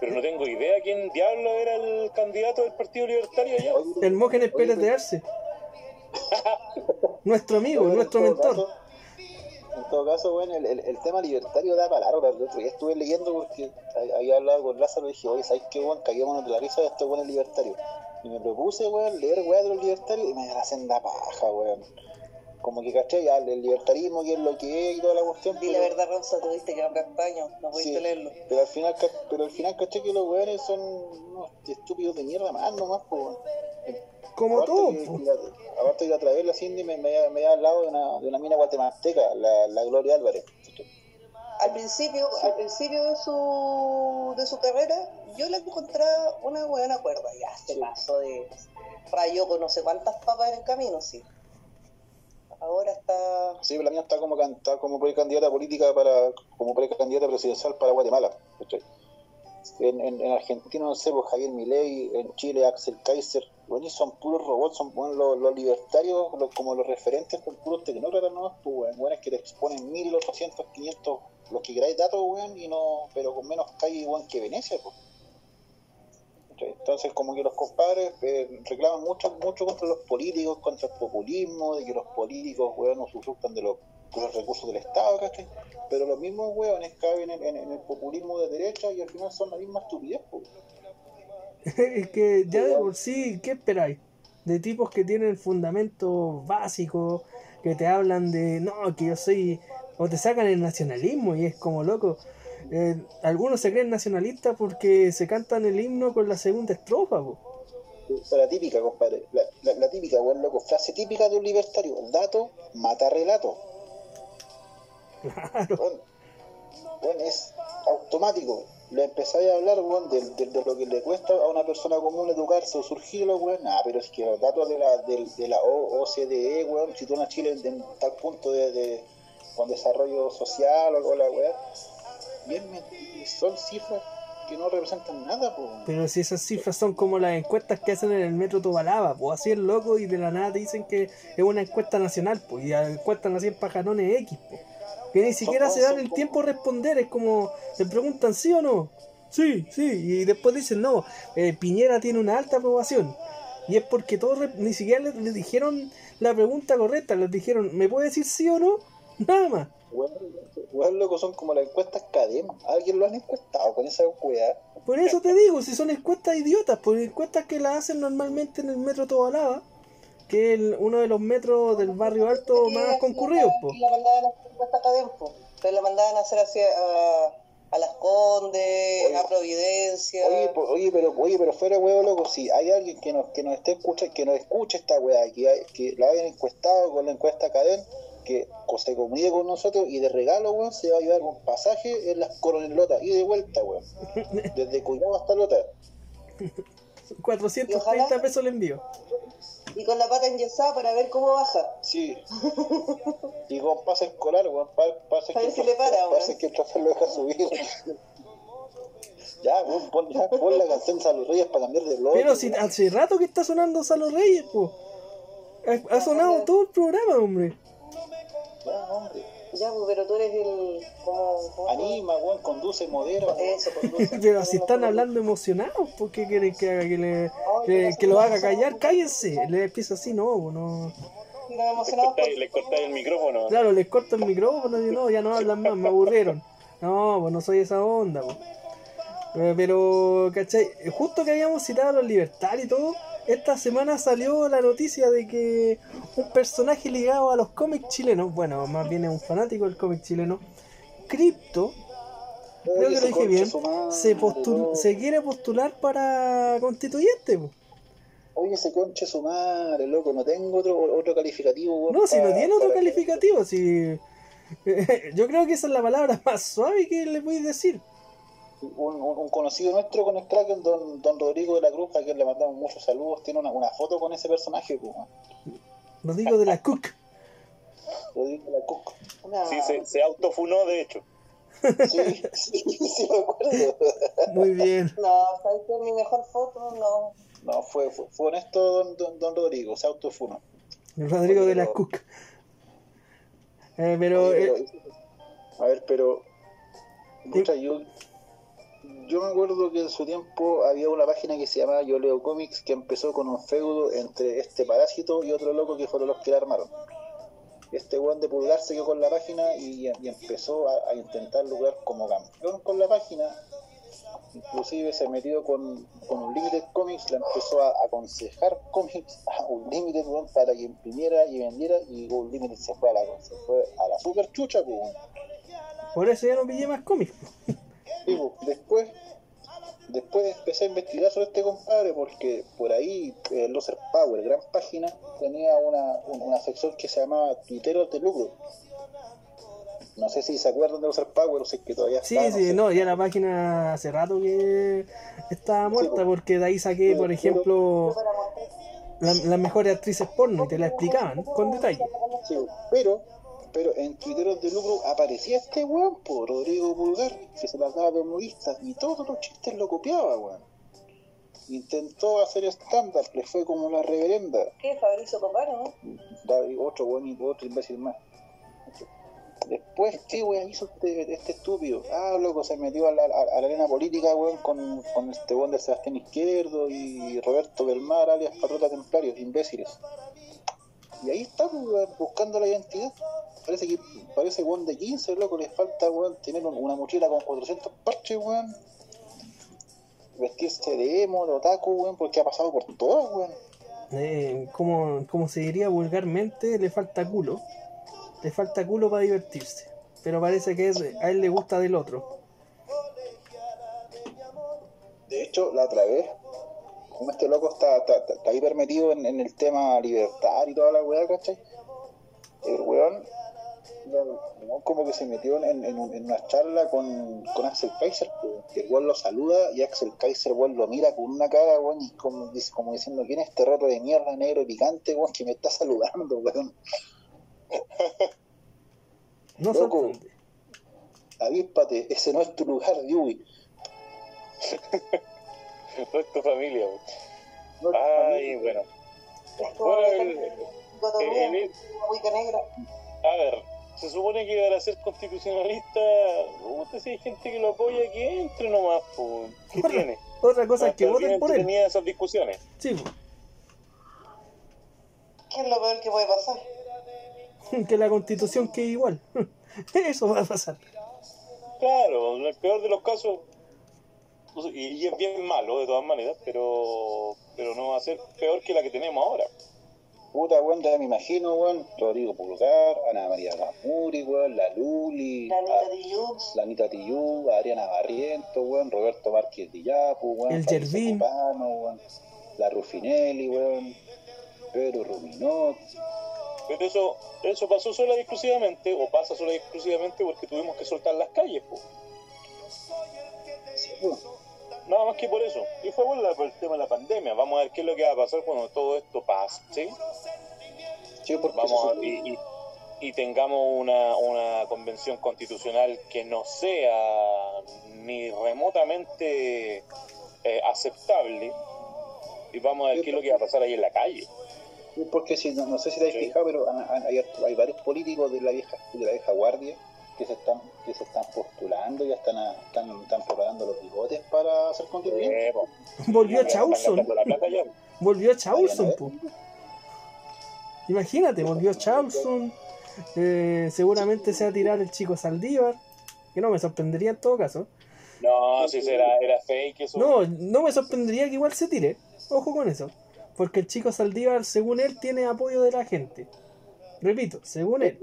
Pero no tengo idea quién diablo era el candidato del Partido Libertario allá. El Mógenes Pérez de Arce. <laughs> Nuestro amigo, nuestro mentor. En todo caso, bueno, el, el- el tema libertario da para largo. El otro día estuve leyendo porque ha- había hablado con Lázaro y dije, oye, ¿sabes qué, weón? Caguémonos de la risa de estos buenos libertarios. Y me propuse, weón, leer weá de los libertarios y me la senda paja, weón. Como que caché ya el libertarismo, que es lo que es y toda la cuestión. La pero- verdad, Ronza, tuviste que cambiar paño, no pudiste Sí, leerlo. Pero al final, pero al final caché que los weones son unos estúpidos de mierda más nomás, pues. weón. Como Aparte todo. que- po. que- Aparte que a través de la Cindy me, me, me había hablado de una, de una mina guatemalteca, la, la Gloria Álvarez. Al principio, al principio de su de su carrera, yo la encontraba una buena cuerda. Ya se Sí. pasó de rayó con no sé cuántas papas en el camino, sí. Ahora está Sí, la mía está como canta, como precandidata política para, como precandidata presidencial para Guatemala. En, en, en Argentina, no sé, pues Javier Milei, en Chile, Axel Kaiser, bueno, son puros robots, son bueno, los, libertarios, como los referentes, son puros tecnócratas, ¿no? Pues, weón, weones que te exponen 1800, 500, los que queráis datos, weón, y no, pero con menos calle, que Venecia, pues. Entonces, como que los compadres eh, reclaman mucho, mucho contra los políticos, contra el populismo, de que los políticos, weón, de los, de los recursos del Estado, ¿cachai? Pero los mismos weones caben en, en- en el populismo de derecha y al final son la misma estupidez, pues. <laughs> es que ya de por sí, ¿qué esperáis? De tipos que tienen fundamentos básicos, que te hablan de, no, que yo soy, o te sacan el nacionalismo y es como loco. Eh, algunos se creen nacionalistas porque se cantan el himno con la segunda estrofa, po. La típica, compadre, la, la, la típica, weón, loco, frase típica de un libertario, dato mata relato. <laughs> Claro. Weón, es automático. Le empezáis a hablar, weón, de, de- de lo que le cuesta a una persona común educarse o surgirlo, weón. Ah, pero es que los datos de la, de, de la OCDE, weón, sitúan a Chile en, en tal punto de, con desarrollo social o, la weá. Bien, son cifras que no representan nada, pues. Pero si esas cifras son como las encuestas que hacen en el metro Tobalaba, pues así es loco y de la nada te dicen que es una encuesta nacional, pues y la encuesta nacional pajanones X, pues. Que ni siquiera se dan el tiempo a responder, es como, te preguntan sí o no, sí, sí, y después dicen no, eh, Piñera tiene una alta aprobación. Y es porque todos ni siquiera les, les dijeron la pregunta correcta, les dijeron, ¿me puede decir sí o no? <laughs> Nada más. Weón, loco, son como las encuestas Cadem. ¿Alguien lo han encuestado con esa weá? Por eso te digo, si son encuestas idiotas, por encuestas que las hacen normalmente en el metro Tobalaba, que es el- uno de los metros del barrio alto más concurridos, po. Y la mandaban a hacer encuesta acá adentro. Entonces la mandaban a hacer hacia a, a Las Condes, Oye. a Providencia. Oye, po- oye, pero, oye, pero fuera huevo, loco, si hay alguien que nos, que nos esté escuchando, que nos escuche esta weá, que, que la hayan encuestado con la encuesta Cadem, que se comunique con nosotros y de regalo, weón, se va a llevar un pasaje en las coronelotas y de vuelta, weón. <laughs> Desde Cuidado hasta Lota. 430 pesos el envío. Y con la pata enyesada para ver cómo baja. Sí. y con pase escolar, weón. Pa, pase A ver que, si le para, pase que el chofer lo deja subir. ya, weón, pon, ya, pon la canción a los Reyes para cambiar de blog. Pero si hace rato que está sonando Salo Reyes, po. Ha, ha sonado todo el programa, hombre. Ya, hombre. Ya, pues, pero tú eres el. Como, como- Anima, weón, conduce, modera. Eso, conduce. <laughs> Pero si están hablando emocionados, ¿por qué quieren que haga que le que, que lo haga callar? Cállense. Le empieza así, no, po, no. Le por... cortáis, le cortáis el micrófono. Claro, les corto el micrófono y no, ya no hablan más, me aburrieron. No, pues no soy esa onda, pues. Eh, Pero, ¿cachai? Justo que habíamos citado a los libertarios y todo, esta semana salió la noticia de que un personaje ligado a los cómics chilenos, bueno, más bien es un fanático del cómic chileno, Crypto, creo que lo dije bien, se, postul- se quiere postular para constituyente. Oye, ese conche su madre, loco, no tengo otro, otro calificativo. No, si no tiene otro calificativo, si... <laughs> Yo creo que esa es la palabra <laughs> más suave que le voy a decir. Un, un- un conocido nuestro con Kraken, don, don Rodrigo de la Cruz, a quien le mandamos muchos saludos, tiene una, una foto con ese personaje, pues, digo de la Cook. <laughs> Rodrigo de la Cook. Una- Sí, se, se autofunó, de hecho. Sí, <laughs> sí, sí, me acuerdo. Muy bien. <laughs> No, ¿sabes qué? Mi mejor foto, no. No, fue, fue, fue honesto don, don, don Rodrigo, se autofunó. Rodrigo de la Cook. Eh, pero eh, pero- a ver, pero. pucha, yo, yo me acuerdo que en su tiempo había una página que se llamaba Yo Leo Comics que empezó con un feudo entre este parásito y otro loco que fueron los que la armaron. Este weón de pulgar se quedó con la página y, empezó a, intentar lograr como campeón con la página. Inclusive se metió con, con Unlimited Comics, le empezó a aconsejar cómics a Unlimited para que imprimiera y vendiera y Unlimited se fue a la, se fue a la super chucha pues, weón. por eso ya no pillé más cómics. <laughs> Y, pues, después, después empecé a investigar sobre este compadre porque por ahí eh, Loser Power, gran página, tenía una, un- una sección que se llamaba Tuiteros de lucro. No sé si se acuerdan de Loser Power o si es que todavía Sí, está, sí, sé. no, ya la página hace rato que estaba muerta pues. porque de ahí saqué, por ejemplo, la- las mejores actrices porno y te la explicaban con detalle. Sí, pero, pero en Tuiteros de lucro aparecía este weón, por Rodrigo Pulgar, que se las daba de humorista y todos los chistes lo copiaba, weón. Intentó hacer estándar, le fue como la reverenda. ¿Qué? Fabricio Coparo, ¿no? David, otro weón y otro imbécil más. Después, ¿qué weón hizo este, este estúpido? Ah, loco, se metió a la, a- a la arena política, weón, con, con este weón de Sebastián Izquierdo y Roberto Belmar, alias Patrota Templarios, imbéciles. Y ahí está, buscando la identidad. Parece que parece weón de 15, loco, les falta, weón, tener un- una mochila con 400 parches, weón. Vestirse de emo, de otaku, weón, porque ha pasado por todas, weón. Eh, como, como se diría vulgarmente, le falta culo. Le falta culo para divertirse. Pero parece que es- a él le gusta del otro. De hecho, la otra vez, como este loco está, está, está- está hiper metido en, en el tema libertad y toda la weá, ¿cachai? El weón, como que se metió en, en, en una charla con, con Axel Kaiser, que el weón lo saluda y Axel Kaiser weón, lo mira con una cara, weón, y como, dice- como diciendo, ¿quién es este roto de mierda negro picante, weón, que me está saludando, weón? <laughs> No Loco. Avíspate, ese no es tu lugar, Dewey. <laughs> No es tu familia. Ay, familia. bueno. Es como Bueno, el- el- el-. A ver, se supone que para ser constitucionalista, usted si hay gente que lo apoya, que entre nomás, pues. ¿Qué Bueno, tiene? Otra cosa es que voten por él. entretenidas esas discusiones. Sí. ¿Qué es lo peor que puede pasar? <laughs> que la constitución quede igual. <laughs> Eso va a pasar. Claro, en el peor de los casos, sea, y y es bien malo de todas maneras, pero pero no va a ser peor que la que tenemos ahora. Puta, weón, ya me imagino, weón. Rodrigo Pulgar, Ana María Ramuri, weón, la Luli, La Ah. Anita a- Tijoux. la Anita Tillú, Adriana Barriento, weón, Roberto Márquez Dillapu, weón, El weón, la Rufinelli, weón, Pedro Ruminot. Pero eso eso pasó sola y exclusivamente, o pasa sola y exclusivamente porque tuvimos que soltar las calles. pues. Sí, weón. Nada más que por eso. Y fue por, el tema de la pandemia. Vamos a ver qué es lo que va a pasar cuando todo esto pase. ¿sí? Vamos y, y, tengamos una, una convención constitucional que no sea ni remotamente eh, aceptable. Y vamos a ver qué es lo que va a pasar ahí en la calle. Porque si no, no sé si te has fijado, pero hay, hay, varios políticos de la vieja de la vieja guardia que se están que se están postulando, ya están están, están preparando los bigotes para ser contribuyentes. Volvió a Chauson. <laughs> Volvió a Chauson, Imagínate, volvió a Chauson. Eh, seguramente se va a tirar el chico Saldívar. Que no me sorprendería en todo caso. No, si será, era fake eso. No, no me sorprendería que igual se tire. Ojo con eso. Porque el chico Saldívar, según él, tiene apoyo de la gente. Repito, según él.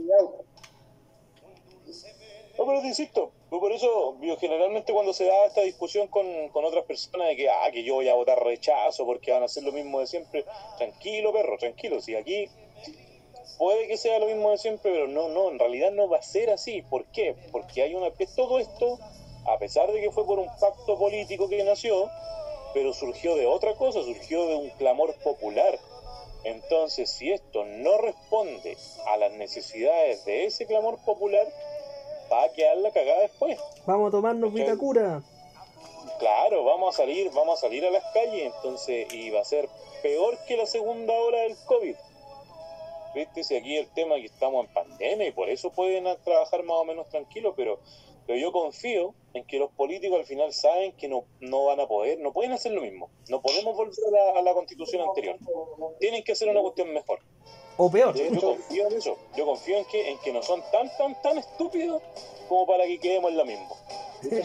No, pero te insisto, por eso generalmente cuando se da esta discusión con, otras personas de que, ah, que yo voy a votar rechazo porque van a hacer lo mismo de siempre, tranquilo perro, tranquilo, si aquí puede que sea lo mismo de siempre, pero no, no, en realidad no va a ser así. ¿Por qué? Porque hay una... Todo esto, a pesar de que fue por un pacto político que nació, pero surgió de otra cosa, surgió de un clamor popular. Entonces, si esto no responde a las necesidades de ese clamor popular, va a quedar la cagada después. Vamos a tomarnos Vitacura. Claro, vamos a salir, vamos a salir a las calles, entonces, y va a ser peor que la segunda ola del COVID. ¿Viste? Si aquí el tema es que estamos en pandemia y por eso pueden trabajar más o menos tranquilos, pero, pero yo confío en que los políticos al final saben que no, no van a poder, no pueden hacer lo mismo. No podemos volver a la constitución anterior. Tienen que hacer una cuestión mejor. O peor. Yo, confío en eso. Yo confío en que, en que no son tan, tan, tan estúpidos como para que quedemos en lo mismo.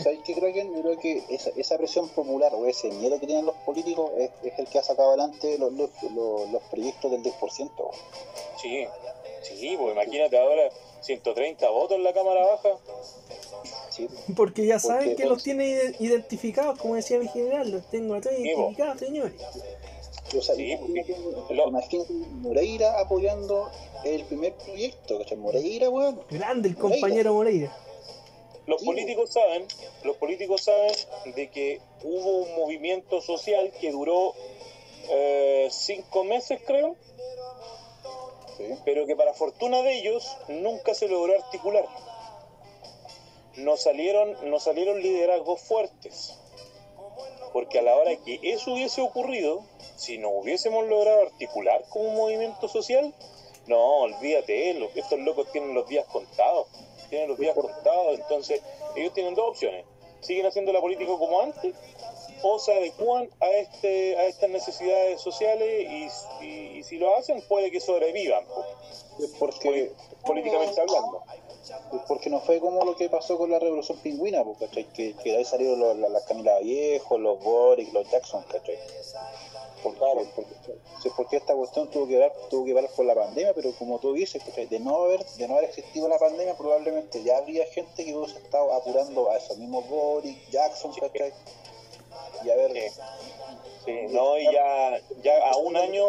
¿Sabéis qué que? Yo creo que esa, esa, presión popular o ese miedo que tienen los políticos es, es el que ha sacado adelante los, los, los, proyectos del 10%. Sí, sí, pues imagínate ahora 130 votos en la Cámara Baja. Sí, porque ya saben que los tiene identificados, como decía mi general, los tengo a todos identificados, señores. O sea, sí, imagínate Moreira apoyando el primer proyecto, ¿cachai? Moreira, weón. Grande el compañero Moreira. Los políticos saben, los políticos saben de que hubo un movimiento social que duró eh, cinco meses, creo, pero que para fortuna de ellos nunca se logró articular. No salieron, no salieron liderazgos fuertes, porque a la hora que eso hubiese ocurrido, si no hubiésemos logrado articular como un movimiento social, no, olvídate, estos locos tienen los días contados, tienen los días contados, entonces ellos tienen dos opciones, siguen haciendo la política como antes o se adecuan a este a estas necesidades sociales y, si lo hacen puede que sobrevivan porque políticamente hablando. porque no fue como lo que pasó con la revolución pingüina porque que, que de ahí salieron los, las Camila los Boris los Jackson ¿cachai? Por, claro, porque, porque, esta cuestión tuvo que ver, tuvo que ver por la pandemia, pero como tú dices, de no haber, de no haber existido la pandemia, probablemente ya habría gente que hubiese estado apurando a esos mismos Boris, Jackson. Y a ver. Sí. no, y ya, ya a un año,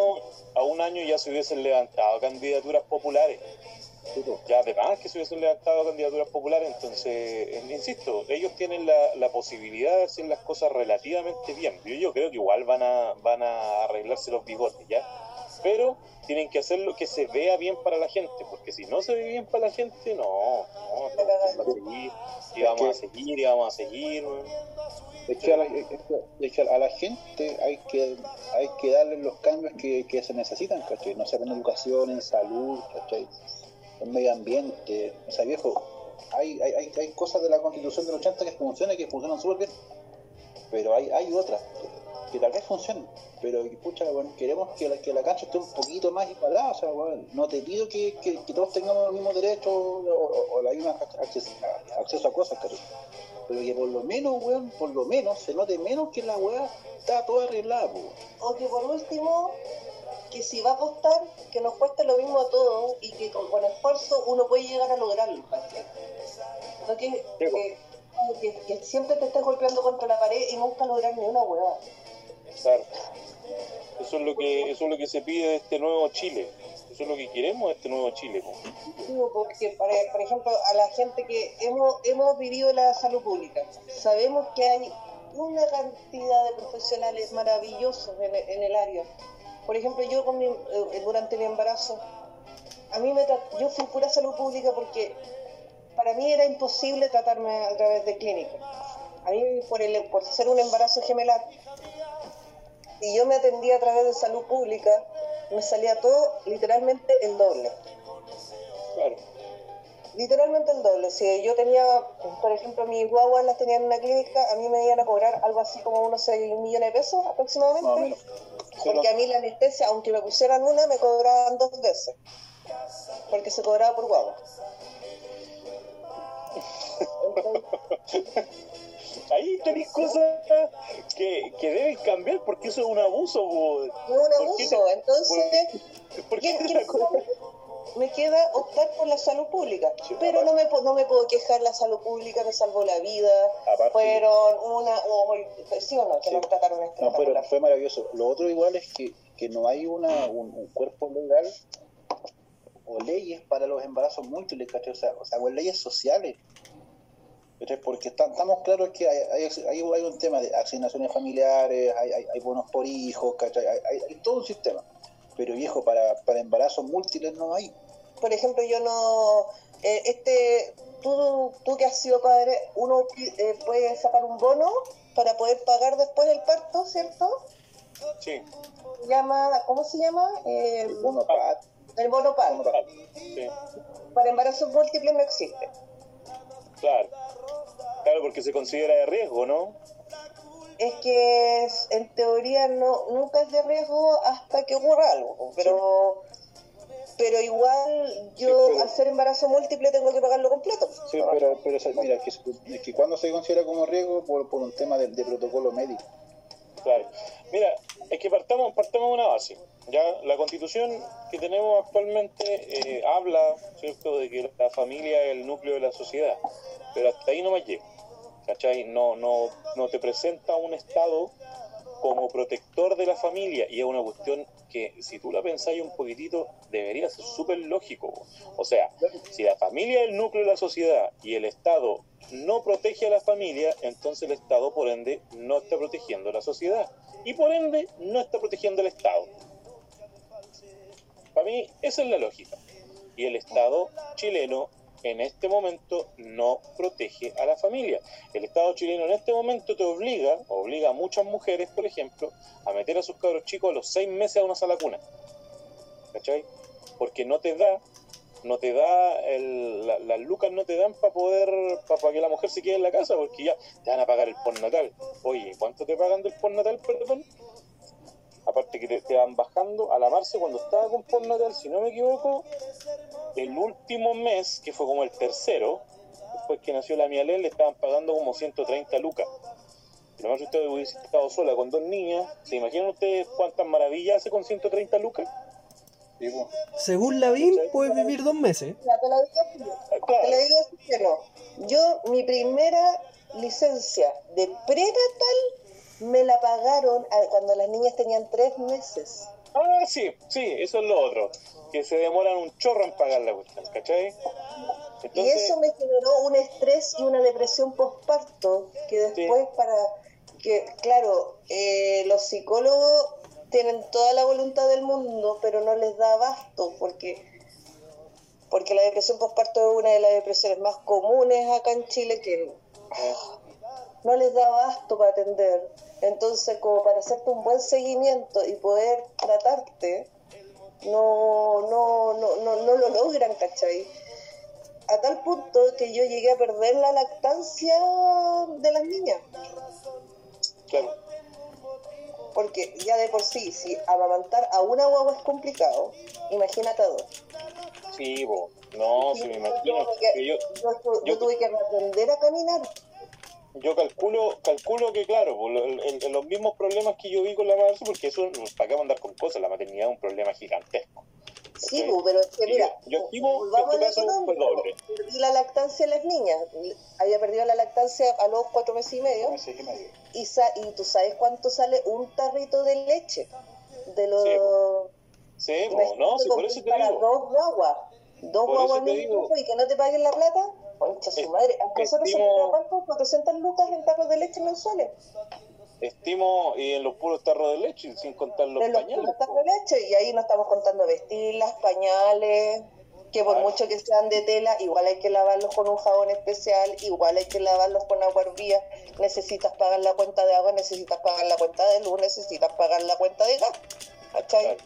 a un año ya se hubiesen levantado candidaturas populares. Ya además que se hubiesen levantado candidaturas populares, entonces, insisto, ellos tienen la, la, posibilidad de hacer las cosas relativamente bien. Yo, yo creo que igual van a, van a arreglarse los bigotes, ¿ya? Pero tienen que hacer lo que se vea bien para la gente, porque si no se ve bien para la gente, no, no, vamos a seguir, y vamos a seguir, y vamos a seguir. Es que, a la, es que a la gente hay que hay que darle los cambios que, que se necesitan, ¿cachai? No sé, en educación, en salud, ¿cachai? En medio ambiente. O sea, viejo, hay, hay, hay cosas de la constitución del 80 que funcionan y que funcionan súper bien, pero hay, hay otras que, tal vez funcionen. Pero, pucha, bueno, queremos que la, que la cancha esté un poquito más igualada. O sea, bueno, no te pido que, que, todos tengamos los mismos derechos o, o, la misma acceso, acceso a cosas, pero que por lo menos, weón, por lo menos se note menos que la weá está toda arreglada, O que por último que si va a costar, que nos cueste lo mismo a todos y que con, esfuerzo uno puede llegar a lograrlo. No que, que, siempre te estés golpeando contra la pared y nunca lograr ni una hueá. Eso es lo que eso es lo que se pide de este nuevo Chile. Eso es lo que queremos de este nuevo Chile. porque, por ejemplo, a la gente que hemos, hemos vivido la salud pública, sabemos que hay una cantidad de profesionales maravillosos en, en el área. Por ejemplo, yo con mi, eh, durante mi embarazo, a mí me yo fui pura salud pública porque para mí era imposible tratarme a través de clínica. A mí, por, el, por ser un embarazo gemelar, y yo me atendía a través de salud pública, me salía todo literalmente el doble. Claro. Literalmente el doble. Si yo tenía, por ejemplo, mis guaguas las tenía en una clínica, a mí me iban a cobrar algo así como unos 6 millones de pesos aproximadamente. Porque a mí la anestesia, aunque me pusieran una, me cobraban dos veces. Porque se cobraba por guagua. <laughs> Ahí tenéis cosas que, que, deben cambiar porque eso es un abuso. Es un abuso, entonces. ¿por qué, me queda optar por la salud pública. pero no me, no me puedo quejar, la salud pública me salvó la vida. Fueron una, o sí o no, que no trataron esto. No, pero fue maravilloso. Lo otro igual es que, que no hay una, un, cuerpo legal o leyes para los embarazos múltiples, O sea, o sea, o leyes sociales. Porque estamos claros que hay, hay, hay, un tema de asignaciones familiares, hay, hay, bonos por hijos, Hay, todo un sistema. Pero viejo, para, para embarazos múltiples no hay. Por ejemplo, yo no... Eh, este, tú, tú que has sido padre, uno eh, puede sacar un bono para poder pagar después el parto, ¿cierto? Sí. Llama, ¿Cómo se llama? el bono PAD. El bono PAD. Sí. Para embarazos múltiples no existe. Claro. Claro, porque se considera de riesgo, ¿no? Es que en teoría no nunca es de riesgo hasta que ocurra algo, pero pero igual yo al ser embarazo múltiple tengo que pagarlo completo. Sí, pero, pero mira, que, es que cuando se considera como riesgo por, por un tema de, protocolo médico. Claro. Mira, es que partamos, partamos una base. Ya la constitución que tenemos actualmente eh, habla, ¿cierto?, de que la familia es el núcleo de la sociedad, pero hasta ahí no me llega. ¿cachai? No, no, no te presenta un Estado como protector de la familia y es una cuestión que si tú la pensáis un poquitito debería ser súper lógico. O sea, si la familia es el núcleo de la sociedad y el Estado no protege a la familia, entonces el Estado por ende no está protegiendo a la sociedad y por ende no está protegiendo al Estado. Para mí esa es la lógica. Y el Estado chileno en este momento no protege a la familia. El Estado chileno en este momento te obliga, obliga a muchas mujeres, por ejemplo, a meter a sus cabros chicos a los seis meses a una sala cuna. ¿Cachai? Porque no te da, no te da, las lucas no te dan para poder, para que la mujer se quede en la casa, porque ya te van a pagar el natal. Oye, ¿cuánto te pagan del natal, perdón? aparte que te, van bajando a la cuando estaba con postnatal, si no me equivoco, el último mes, que fue como el tercero, después que nació la Mialel, le estaban pagando como 130 lucas. Lo más usted hubiese estado sola con dos niñas, ¿se imaginan ustedes cuántas maravillas hace con 130 lucas? Según la BIM, puedes vivir dos meses. te lo digo, te lo digo que no. Yo, mi primera licencia de prenatal me la pagaron cuando las niñas tenían tres meses. Ah, sí, sí, eso es lo otro. Que se demoran un chorro en pagar la cuestión, ¿cachai? Y eso me generó un estrés y una depresión postparto que después para que, claro, eh, los psicólogos tienen toda la voluntad del mundo, pero no les da abasto porque porque la depresión postparto es una de las depresiones más comunes acá en Chile que no les da abasto para atender. Entonces, como para hacerte un buen seguimiento y poder tratarte, no, no, no, no, no lo logran, ¿cachai? A tal punto que yo llegué a perder la lactancia de las niñas. Claro. Porque ya de por sí, si amamantar a una guagua es complicado, imagínate a dos. Sí, vos. No, sí, me imagino. yo, yo, tuve que aprender a caminar yo calculo calculo que, claro, en los mismos problemas que yo vi con la madre, porque eso, ¿para qué andar con cosas? La maternidad es un problema gigantesco. Sí, pero es que mira, yo, estimo que caso fue doble. Perdí la lactancia de las niñas. Había perdido la lactancia a los cuatro meses y medio. Y, y tú sabes cuánto sale un tarrito de leche. De los. Sí, sí no, sí, por eso te digo. dos guaguas. Dos guaguas y que no te paguen la plata. Concha su madre. A nosotros se nos cuánto? 400 lucas en tarros de leche mensuales. Estimo, y en los puros tarros de leche, sin contar los en pañales. Los tarros de leche, y ahí no estamos contando vestilas, pañales, que por mucho que sean de tela, igual hay que lavarlos con un jabón especial, igual hay que lavarlos con agua hervía, necesitas pagar la cuenta de agua, necesitas pagar la cuenta de luz, necesitas pagar la cuenta de gas. ¿Cachai?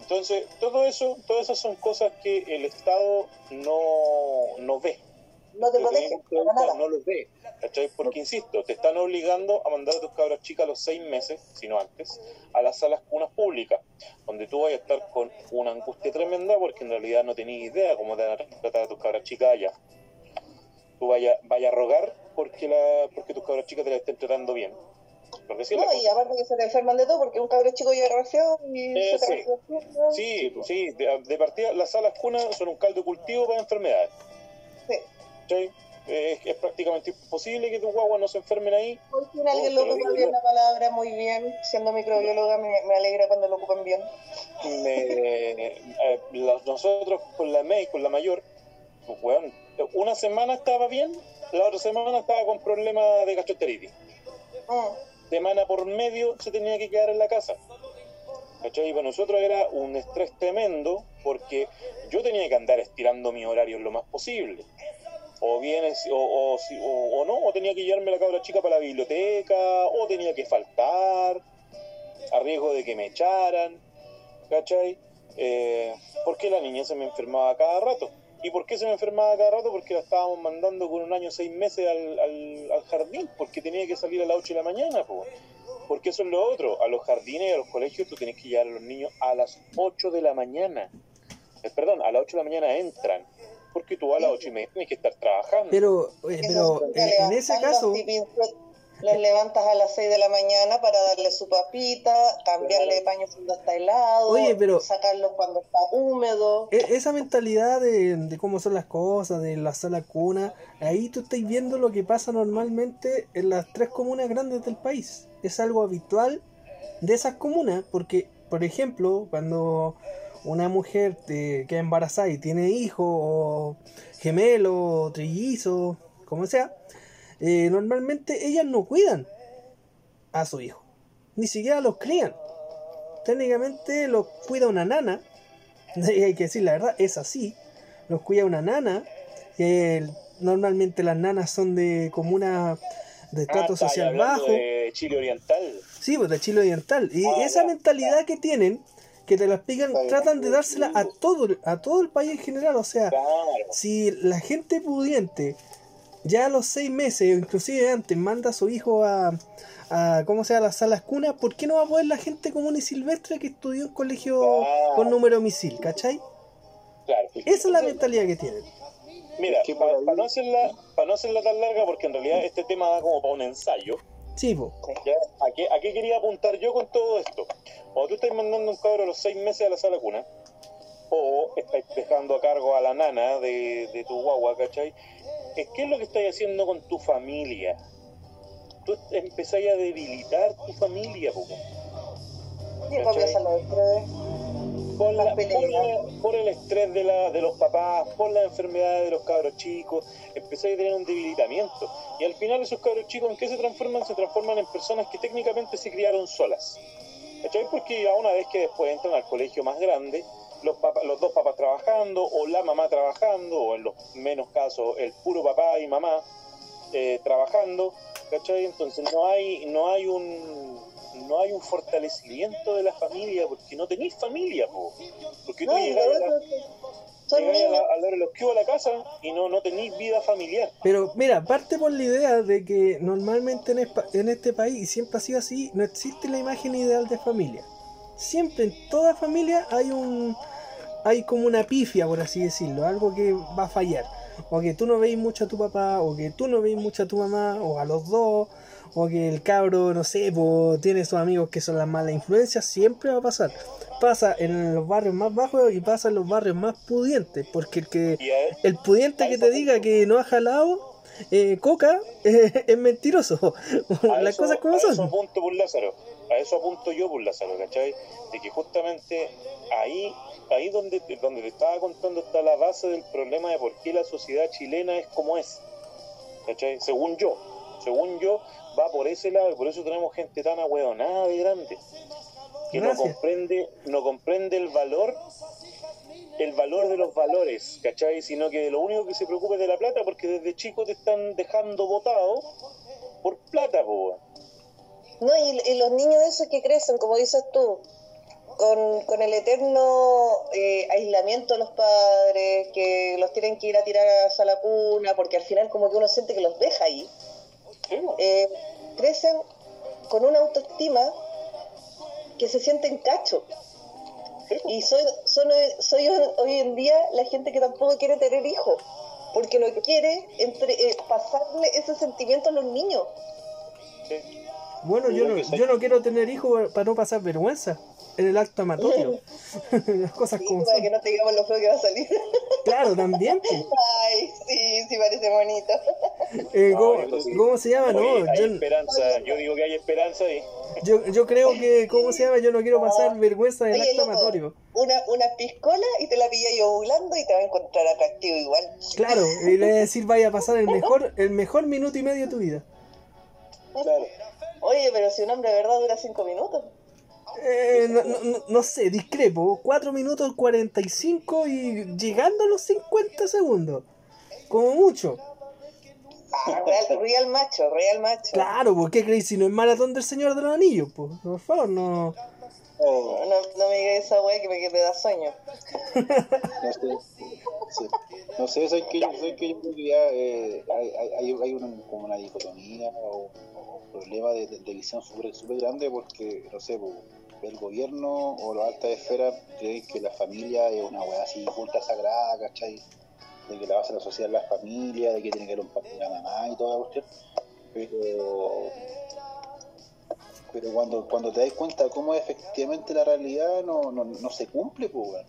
Entonces, todo eso, todas esas son cosas que el Estado no, no ve. No te. No los ve, ¿cachai? Porque, insisto, te están obligando a mandar a tus cabras chicas a los seis meses, si no antes, a las salas cunas públicas, donde tú vas a estar con una angustia tremenda porque en realidad no tenías idea cómo te van a tratar a tus cabras chicas allá. Tú vayas vaya a rogar porque, la, porque tus cabras chicas te las estén tratando bien. Sí no, y aparte que se te enferman de todo porque un cabro chico ya reacción y eh, se te sí. sí, sí, de, partida las salas cunas son un caldo cultivo para enfermedades. Sí. Es, prácticamente imposible que tus guaguas no se enfermen ahí. Por fin alguien lo ocupa bien la palabra, muy bien. Siendo microbióloga me, me alegra cuando lo ocupan bien. Eh, nosotros con la MEI, con la mayor, pues, una semana estaba bien, la otra semana estaba con problemas de gastroenteritis. Mm. Semana por medio se tenía que quedar en la casa. ¿Cachai? Y para nosotros era un estrés tremendo porque yo tenía que andar estirando mi horario lo más posible o bien o, o, no, o tenía que llevarme la cabra chica para la biblioteca, o tenía que faltar, a riesgo de que me echaran, ¿cachai? Eh, porque la niña se me enfermaba cada rato. ¿Y por qué se me enfermaba cada rato? Porque la estábamos mandando con un año seis meses al, al, jardín, porque tenía que salir a las 8 de la mañana, pues. Porque eso es lo otro, a los jardines y a los colegios tú tienes que llevar a los niños a las 8 de la mañana. Eh, perdón, a las 8 de la mañana entran porque tú a las ocho y media tienes que estar trabajando. Pero, pero en, ese caso... Les levantas a las 6 de la mañana para darle su papita, cambiarle de paño cuando está helado, Oye, pero sacarlo cuando está húmedo. E, esa mentalidad de, de, cómo son las cosas, de la sala cuna, ahí tú estás viendo lo que pasa normalmente en las tres comunas grandes del país. Es algo habitual de esas comunas, porque, por ejemplo, cuando una mujer que queda embarazada y tiene hijos, o gemelo, o trillizo, como sea, eh, normalmente ellas no cuidan a su hijo, ni siquiera los crían. Técnicamente los cuida una nana, <laughs> hay que decir la verdad, es así, los cuida una nana, normalmente las nanas son de comuna de ah, social bajo. De Chile Oriental. Sí, pues de Chile Oriental. Y ah, esa mentalidad que tienen que te la explican, tratan de dársela a todo, a todo el país en general. O sea, si la gente pudiente ya a los seis meses, o inclusive antes, manda a su hijo a, a ¿cómo sea las salas cunas, ¿por qué no va a poder la gente común y silvestre que estudió en colegio con número misil, ¿cachai? Esa es la mentalidad que tienen. Mira, para, no hacerla, para no hacerla tan larga, porque en realidad este tema da como para un ensayo. Sí, ¿A, qué, ¿A qué quería apuntar yo con todo esto? O tú estás mandando un cabro a los seis meses a la sala cuna, o estás dejando a cargo a la nana de, tu guagua, ¿cachai? ¿Qué es lo que estás haciendo con tu familia? Tú empezás a debilitar tu familia, poco. Por, la, por, el estrés de, la, de los papás, por las enfermedades de los cabros chicos, empezáis a tener un debilitamiento. Y al final esos cabros chicos, ¿en qué se transforman? Se transforman en personas que técnicamente se criaron solas. ¿Cachai? Porque a una vez que después entran al colegio más grande, los, los dos papás trabajando, o la mamá trabajando, o en los menos casos el puro papá y mamá eh, trabajando, ¿cachai? Entonces no hay, no hay un no hay un fortalecimiento de la familia porque no tenéis familia, po. porque tú llegas a la, los que a la casa y no, no tenéis vida familiar. Pero mira, parte por la idea de que normalmente en, en este país, y siempre ha sido así, no existe la imagen ideal de familia. Siempre en toda familia hay un hay como una pifia, por así decirlo, algo que va a fallar. O que tú no veis mucho a tu papá, o que tú no veis mucho a tu mamá, o a los dos, o que el cabro, no sé, tiene sus amigos que son las malas influencias, siempre va a pasar. Pasa en los barrios más bajos y pasa en los barrios más pudientes, porque el que el pudiente que te diga que no ha jalado eh, coca <laughs> es mentiroso. <laughs> Las cosas como son. por Lázaro. a eso apunto yo por salud, ¿cachai? De que justamente ahí, ahí donde, donde te estaba contando está la base del problema de por qué la sociedad chilena es como es, ¿cachai? Según yo, según yo, va por ese lado y por eso tenemos gente tan ahueonada de grande que no comprende, no comprende el valor el valor de los valores, ¿cachai? Sino que lo único que se preocupa es de la plata porque desde chico te están dejando votado por plata, po. No, y, los niños de esos que crecen, como dices tú, con, con el eterno eh, aislamiento de los padres, que los tienen que ir a tirar a la cuna, porque al final como que uno siente que los deja ahí, eh, crecen con una autoestima que se sienten cacho. Y soy, soy, hoy en día la gente que tampoco quiere tener hijos, porque no quiere entre, eh, pasarle ese sentimiento a los niños. Bueno, yo no, yo no quiero tener hijos para no pasar vergüenza en el acto amatorio. Las <laughs> <laughs> cosas como para que no te digamos lo feo que va a salir. <laughs> Claro, también. Ay, sí, sí parece bonito. Eh, ¿cómo, se llama? no, hay yo, esperanza. Yo digo que hay esperanza ahí. Yo, yo creo que, ¿cómo se llama? Yo no quiero pasar vergüenza en el acto amatorio. Una, una piscola y te la pilla yo ovulando y te va a encontrar atractivo igual. Claro, y le voy a decir, vaya a pasar el mejor, el mejor minuto y medio de tu vida. Claro. Oye, pero si un hombre de verdad dura cinco minutos. Eh, no, no, no, sé, discrepo. 4 minutos 45 y llegando a los 50 segundos. Como mucho. <laughs> Real, macho, real macho. Claro, ¿por qué crees si no es maratón del Señor de los Anillos? Pues, por favor, no. Oh. No, me digas esa weá que me, quede da sueño. <laughs> no sé, no sé, soy que, soy que yo creo que ya eh, hay, hay, hay una, como una dicotomía o, un problema de, de, visión súper super grande porque, no sé, pues, el gobierno o las altas esferas creen que la familia es una weá así culta sagrada, ¿cachai? De que la base de la sociedad es la familia, de que tiene que haber un papá y una mamá y toda la cuestión. Pero pero cuando, cuando te das cuenta cómo efectivamente la realidad, no, no, no se cumple, pues,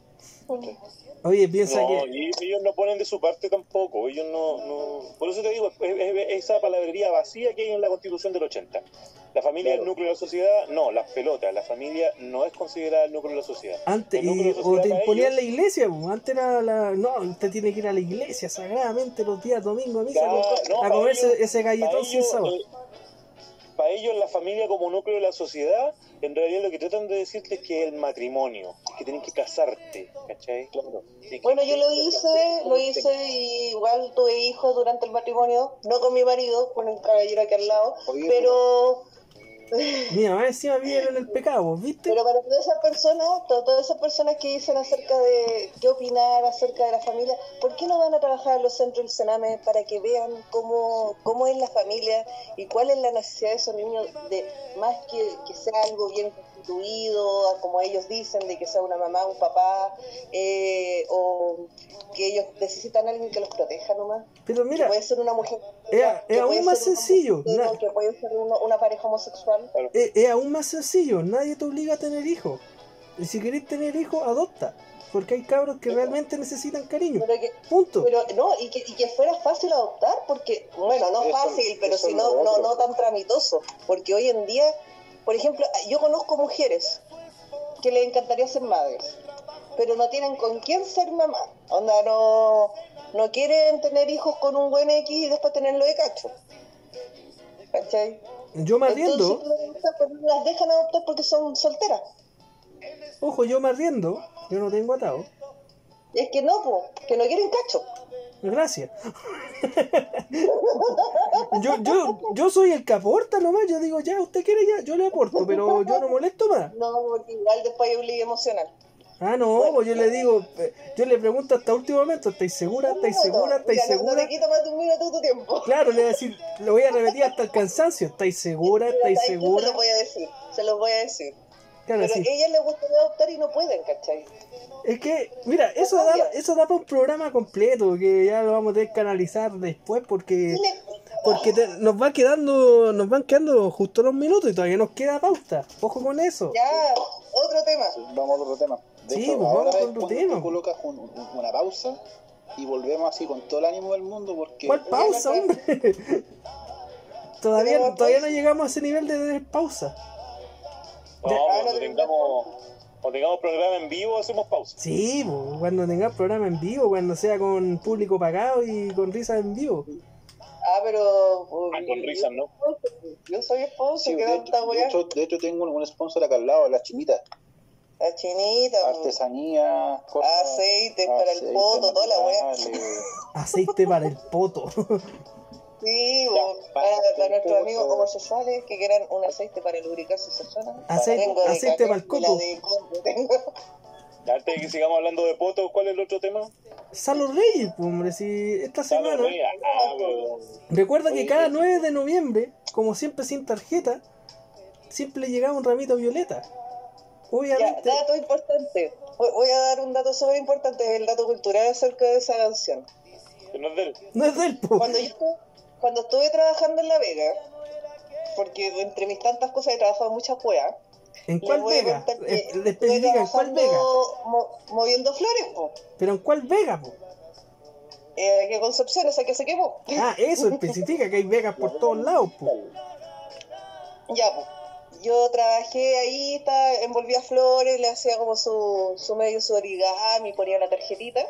Oye, piensa no, que. Y ellos no ponen de su parte tampoco. Ellos no, no... Por eso te digo, es, esa palabrería vacía que hay en la Constitución del 80. La familia es el núcleo de la sociedad, no, las pelotas. La familia no es considerada el núcleo de la sociedad. Antes, o te ponían la iglesia, antes era la. No, usted tiene que ir a la iglesia sagradamente los días domingo a misa a comerse ese galletón sin sabor. Eh, para ellos la familia como núcleo de la sociedad, en realidad lo que tratan de decirte es que el matrimonio, que tienen que casarte, ¿cachai? Claro. Bueno, yo lo hice, lo hice y igual tuve hijos durante el matrimonio, no con mi marido, con el caballero aquí al lado, pero Mira, más encima viven en el pecado, ¿viste? Pero para todas esas personas, todas esas personas que dicen acerca de qué opinar acerca de la familia, ¿por qué no van a trabajar en los centros del Sename para que vean cómo, cómo es la familia y cuál es la necesidad de esos niños de más que, que sea algo bien constituido, como ellos dicen, de que sea una mamá, un papá, eh, o que ellos necesitan a alguien que los proteja nomás? Pero mira, puede ser una mujer. Es, aún más sencillo. Que puede ser una pareja homosexual. Es, aún más sencillo. Nadie te obliga a tener hijos. Y si querés tener hijos, adopta. Porque hay cabros que realmente necesitan cariño. Punto. Pero no, y que, y que fuera fácil adoptar, porque, bueno, no fácil, pero si no, no, no tan tramitoso. Porque hoy en día, por ejemplo, yo conozco mujeres que les encantaría ser madres pero no tienen con quién ser mamá. Onda, no, no quieren tener hijos con un buen X y después tenerlo de cacho. ¿Cachai? Yo me arriendo. Las dejan adoptar porque son solteras. Ojo, yo me arriendo. Yo no tengo atado. Es que no, que no quieren cacho. Gracias. <laughs> yo, yo, yo soy el que aporta nomás. Yo digo, ya, usted quiere ya, yo le aporto, pero yo no molesto más. <laughs> No, porque igual después hay un ligue emocional. Ah, no, pues yo le digo, eh, yo le pregunto hasta último momento, ¿estáis segura? ¿Estáis segura? ¿Estáis segura? No te quito más de un minuto tu tiempo. Claro, le voy a decir, lo voy a repetir hasta el cansancio, ¿estáis segura? ¿Estáis segura? Se los voy a decir, se los voy a decir. Claro, Pero a ellas les gustaría adoptar y no pueden, ¿cachai? Es que, mira, eso da, eso da para un programa completo, que ya lo vamos a tener que analizar después porque porque nos va quedando, nos van quedando justo los minutos y todavía nos queda pauta. Ojo con eso. Ya, otro tema. vamos a otro tema. De sí, hecho, pues vamos con tema. colocas una pausa y volvemos así con todo el ánimo del mundo porque... ¿Cuál pausa, hombre? <laughs> todavía, todavía no llegamos a ese nivel de pausa. No, cuando tengamos, cuando tengamos programa en vivo hacemos pausa. Sí, po, cuando tengas programa en vivo, cuando sea con público pagado y con risas en vivo. Ah, pero. Ah, con risas, ¿no? Yo soy esposo, Sí, que de, hecho, de, hecho, de hecho tengo un, un sponsor acá al lado, la chinita. La chinita, po. Artesanía, cosas. Aceite para el poto, toda la weá. naturales. Aceite para el poto. Sí, Ya, para- para, nuestros amigos homosexuales que quieran un aceite para lubricarse sus zonas. Aceite- Tengo de aceite para el coco. Antes de que sigamos hablando de poto, ¿cuál es el otro tema? Salo Reyes, pues, hombre, si esta semana. Rey. Ah, Recuerda que cada eh, 9 de noviembre, como siempre sin tarjeta, siempre le llegaba un ramito violeta. Ya, dato importante. Voy a dar un dato súper importante, el dato cultural acerca de esa canción. que no es del- No es del po. Cuando yo estuve, cuando estuve trabajando en La Vega, porque entre mis tantas cosas he trabajado en muchas weas, ¿En cuál vega? Eh, Especifica, ¿en cuál vega? mo- moviendo flores, po. Pero ¿en cuál vega, po? Eh, que Concepción, esa que se quemó. Ah, eso <laughs> especifica que hay vegas por todos lados, po. Ya, pues. Yo trabajé ahí, estaba, envolvía flores, le hacía como su, su medio su origami, ponía una tarjetita.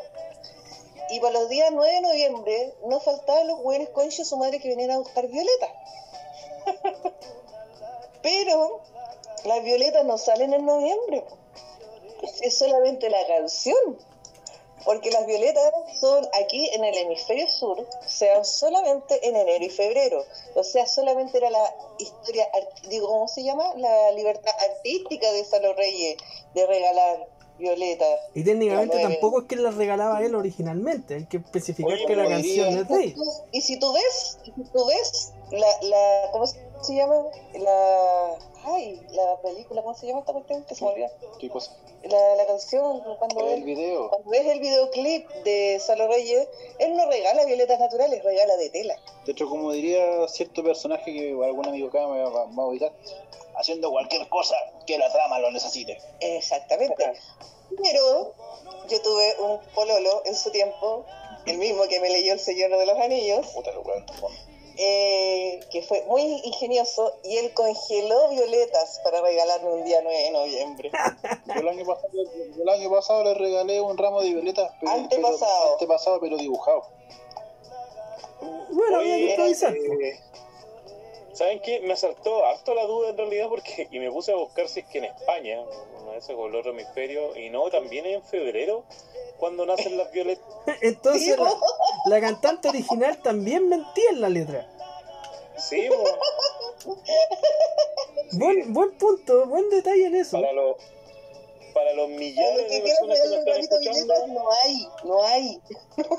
Y para los días 9 de noviembre no faltaban los buenos conchos de su madre que venían a buscar violetas. <laughs> Pero las violetas no salen en noviembre. Es solamente la canción. Porque las violetas son aquí en el hemisferio sur, se dan solamente en enero y febrero. O sea, solamente era la historia, digo, ¿cómo se llama? La libertad artística de Salo Reyes de regalar violetas. Y técnicamente tampoco es que las regalaba él originalmente. Hay que especificar Oye, que la canción diría- es de él. Y si tú ves, si tú ves la, la, ¿cómo se llama? La, ay, la película, ¿cómo se llama esta cuestión? Que se me. ¿Qué cosa? La, la canción, cuando El video. Cuando ves el videoclip de Salo Reyes, él no regala violetas naturales, regala de tela. De hecho, como diría cierto personaje que algún amigo acá me va, va a ubicar, haciendo cualquier cosa que la trama lo necesite. Exactamente. Pero yo tuve un pololo en su tiempo, el mismo que me leyó El Señor de los Anillos, Puta, lo. Eh, que fue muy ingenioso y él congeló violetas para regalarme un día 9 de noviembre. <laughs> Yo el año pasado, yo el año pasado le regalé un ramo de violetas, pero, Antepasado. pero, antepasado, pero dibujado. Bueno, había que improvisar. eh, ¿Saben qué? Me asaltó harto la duda en realidad porque y me puse a buscar si es que en España, una vez con el otro hemisferio, y no, también en febrero, cuando nacen las violetas. <laughs> Entonces la, la cantante original también mentía en la letra. Sí, bo, <laughs> Buen, buen punto, buen detalle en eso. para los para los los de personas que nos están escuchando, no hay, no hay.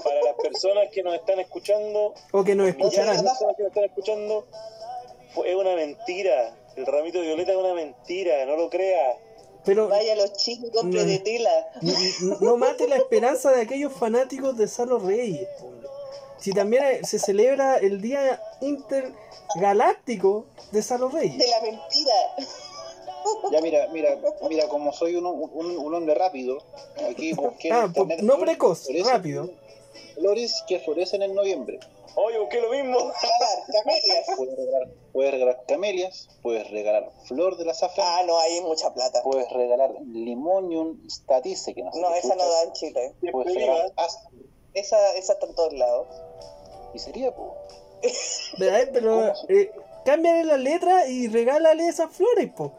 para las personas que nos están escuchando, O que nos escucharán. personas que nos están escuchando, fue- es una mentira. El ramito de violeta es una mentira, no lo creas. Pero Vaya los chicos, compre No. de tela. n- n- no mate la esperanza de aquellos fanáticos de Salo Reyes. Si también se celebra el Día Intergaláctico de Salo Reyes. De la mentira. Ya mira, mira, mira, como soy un, un, un hombre rápido, aquí busqué Ah, no flores precoz, rápido. Flores que florecen en noviembre. Oye, busqué lo mismo. Puedes regalar, camelias, puedes regalar flor de la zafra, Ah, no, hay mucha plata. puedes regalar limonium statice, que no sé No, esa no da en Chile. Puedes regalar. Esa, esa está en todos lados. Y sería, po. Pero, eh, pero eh, cámbiale la letra y regálale esas flores, po.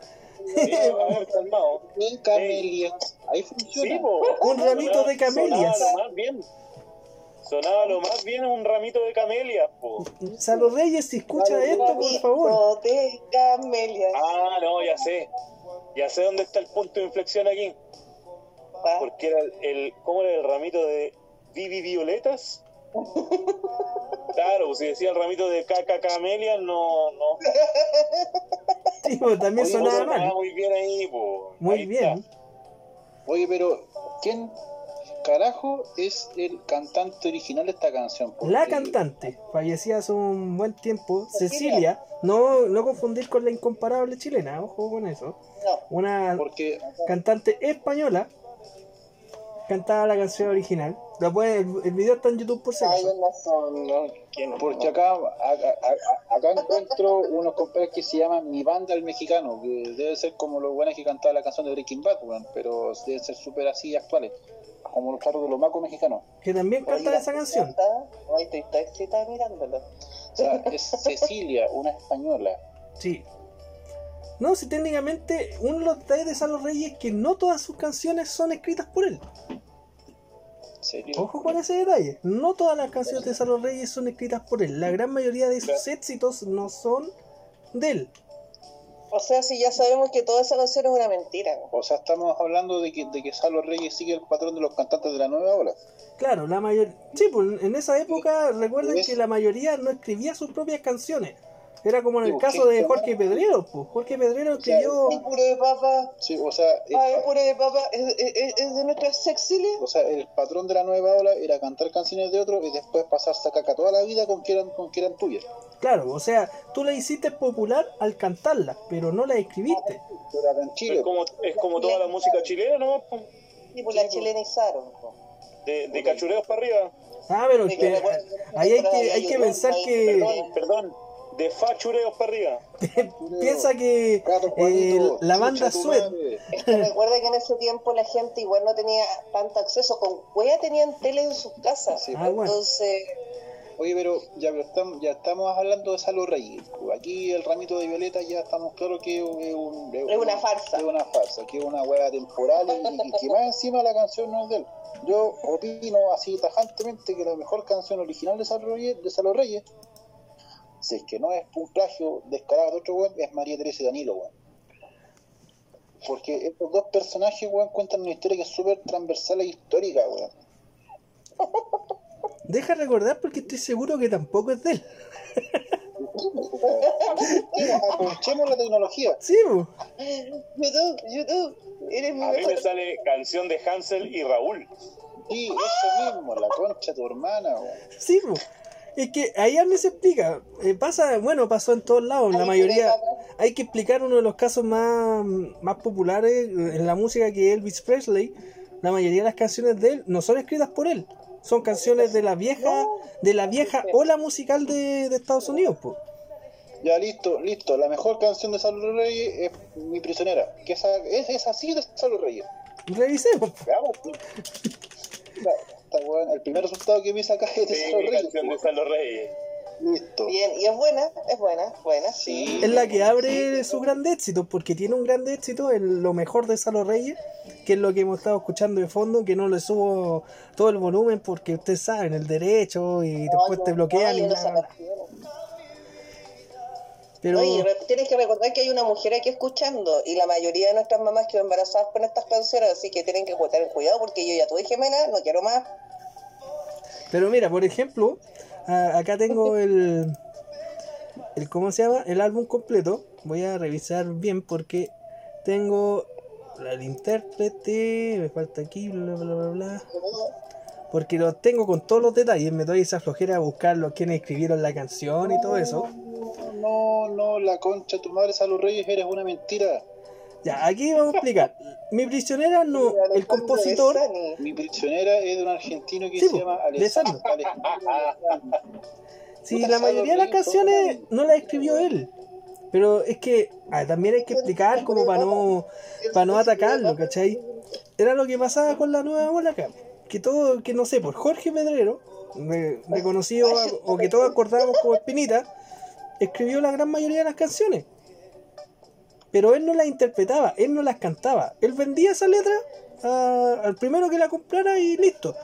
Sí, a ver, calmado. En camelias, ahí funciona. Sí, po. Un ramito de camelias. Sonaba lo más bien. Sonaba lo más bien un ramito de camelias, po. Salo Reyes, si escucha esto, por favor. Ramito de camelias. Ah, no, ya sé. Ya sé dónde está el punto de inflexión aquí. Ah, Porque era el, el- ¿cómo era el ramito de Vivi Violetas? Claro, pues si decía el ramito de caca camelias, no, no. Sí, po, también Oye, sonaba mal. muy bien ahí, po. Muy Ahí bien. está. Oye, pero ¿quién carajo es el cantante original de esta canción? Porque La cantante, fallecida hace un buen tiempo, Cecilia, no, no confundir con la incomparable chilena, ojo con eso. no. Una Porque cantante española cantaba la canción original. La puede- el, el video está en YouTube por si no Porque acá, acá, encuentro unos compadres que se llaman Mi Banda el Mexicano, que debe ser como los buenos que cantaban la canción de Breaking Bad, pero deben ser súper así actuales, como los carros de los macos mexicanos. Que también canta esa canción. Ay, estoy está excitada mirándolo. O sea, es <laughs> Cecilia, una española. Sí. No, si técnicamente uno de los detalles de Salo Reyes es que no todas sus canciones son escritas por él. ¿En serio? Ojo con ese detalle. No todas las canciones de Salo Reyes son escritas por él. La gran mayoría de sus éxitos no son de él. O sea, si ya sabemos que toda esa canción es una mentira. O sea, estamos hablando de que, de que Salo Reyes sigue el patrón de los cantantes de la nueva ola. Claro, la mayoría... Sí, pues en esa época recuerden que la mayoría no escribía sus propias canciones. Era como en el Sí, caso sí, de sí. Jorge Pedrero, pues. Jorge Pedrero escribió... Ay, puré de papa, Sí, o sea, el, ay, puré de papa, ¿es, es, es de nuestra Cecilia? o sea, el patrón de la nueva ola era cantar canciones de otro y después pasarse a caca toda la vida con que eran, con que eran tuyas. Claro, o sea, tú la hiciste popular al cantarla, pero no la escribiste. En Chile, Es como, es como toda la música chilena, ¿no? Y pues la chilenizaron. po. De, de cachureos para arriba. Ah, pero que ahí hay que, hay que pensar que Perdón, perdón. De fachureos para arriba. <laughs> piensa que eh, la banda madre. <laughs> Es que recuerda que en ese tiempo la gente igual no tenía tanto acceso. Con wea tenían tele en sus casas. Sí, Ah, bueno. Entonces, Oye, pero ya, pero estamos, ya estamos hablando de Salo Reyes. Aquí el ramito de Violeta ya estamos claros que es, un- Es una farsa. Es una farsa, que es una hueá temporal y, y que más encima la canción no es de él. Yo opino así tajantemente que la mejor canción original de Salo Reyes, de Salo Reyes si es que no es un plagio descarado de otro weón, es María Teresa y Danilo, weón. Porque estos dos personajes, weón, cuentan una historia que es súper transversal e histórica, weón. <laughs> deja recordar porque estoy seguro que tampoco es de él. <laughs> Aprovechemos la tecnología. Sí, po. YouTube, YouTube, eres mi A mí me sale canción de Hansel y Raúl. Sí, eso mismo, la concha de tu hermana, weón. sí, po. Es que ahí a mí se explica. Eh, pasa, bueno, pasó en todos lados. La Ay, mayoría. Hay que explicar uno de los casos más, más populares en la música que Elvis Presley. La mayoría de las canciones de él no son escritas por él. Son canciones de la vieja, de la vieja ola musical de, de Estados Unidos, po. Ya, listo, listo. La mejor canción de Salo Reyes es Mi Prisionera. Que esa, es, es así de Salo Reyes. Revisemos. Veamos, <laughs> weón, El primer resultado que me saca <laughs> es de Sí, Salo Reyes. canción de Salo Reyes. Listo. Bien, y es buena, es buena, buena. Sí. Es la que abre su gran éxito, porque tiene un gran éxito en lo mejor de Salo Reyes, que es lo que hemos estado escuchando de fondo, que no le subo todo el volumen porque ustedes saben, el derecho y después te bloquean y canción. Pero Oye, tienes que recordar que hay una mujer aquí escuchando y la mayoría de nuestras mamás quedó embarazadas con estas canciones, así que tienen que tener cuidado porque yo ya tuve gemela, no quiero más. Pero mira, por ejemplo, a- acá tengo el, el. ¿Cómo se llama? El álbum completo. Voy a revisar bien porque tengo el intérprete. Me falta aquí, bla, bla, bla, bla. Porque lo tengo con todos los detalles. Me doy esa flojera a buscar los quienes escribieron la canción y todo eso. No, no, la concha tu madre, Salo Reyes, eres una mentira. Ya, aquí vamos a explicar. Mi prisionera no. El compositor. Mi prisionera es de un argentino que Sí, se llama de Sandro. Alejandro. Alejandro. Sí, la mayoría de las canciones no las escribió él. Pero es que ah, también hay que explicar como para no, para no atacarlo, ¿cachai? Era lo que pasaba con la nueva ola acá. Que todo, que no sé, por Jorge Pedrero, re- reconocido o que todos acordamos como Espinita, escribió la gran mayoría de las canciones. Pero él no las interpretaba, él no las cantaba. Él vendía esa letra a- al primero que la comprara y listo.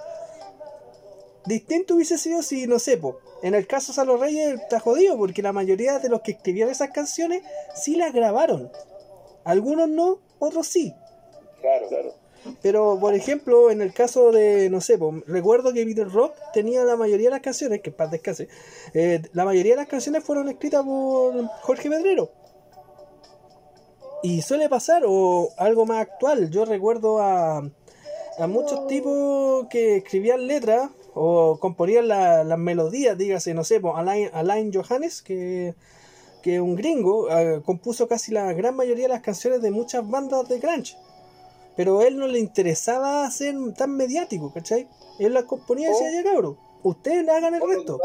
Distinto hubiese sido si, no sé, po, en el caso Salo Reyes está jodido porque la mayoría de los que escribieron esas canciones sí las grabaron. Algunos no, otros sí. Claro, claro. Pero, por ejemplo, en el caso de, no sé, po, recuerdo que Peter Rock tenía la mayoría de las canciones, que paz descanse, eh, la mayoría de las canciones fueron escritas por Jorge Pedrero. Y suele pasar, o algo más actual, yo recuerdo a, a muchos tipos que escribían letras o componían la- las melodías, dígase, no sé, po, Alain, Alain Johannes, que, que un gringo, eh, compuso casi la gran mayoría de las canciones de muchas bandas de grunge. Pero a él no le interesaba ser tan mediático, ¿cachai? Él las componía y decía, ya cabrón, ustedes hagan el resto.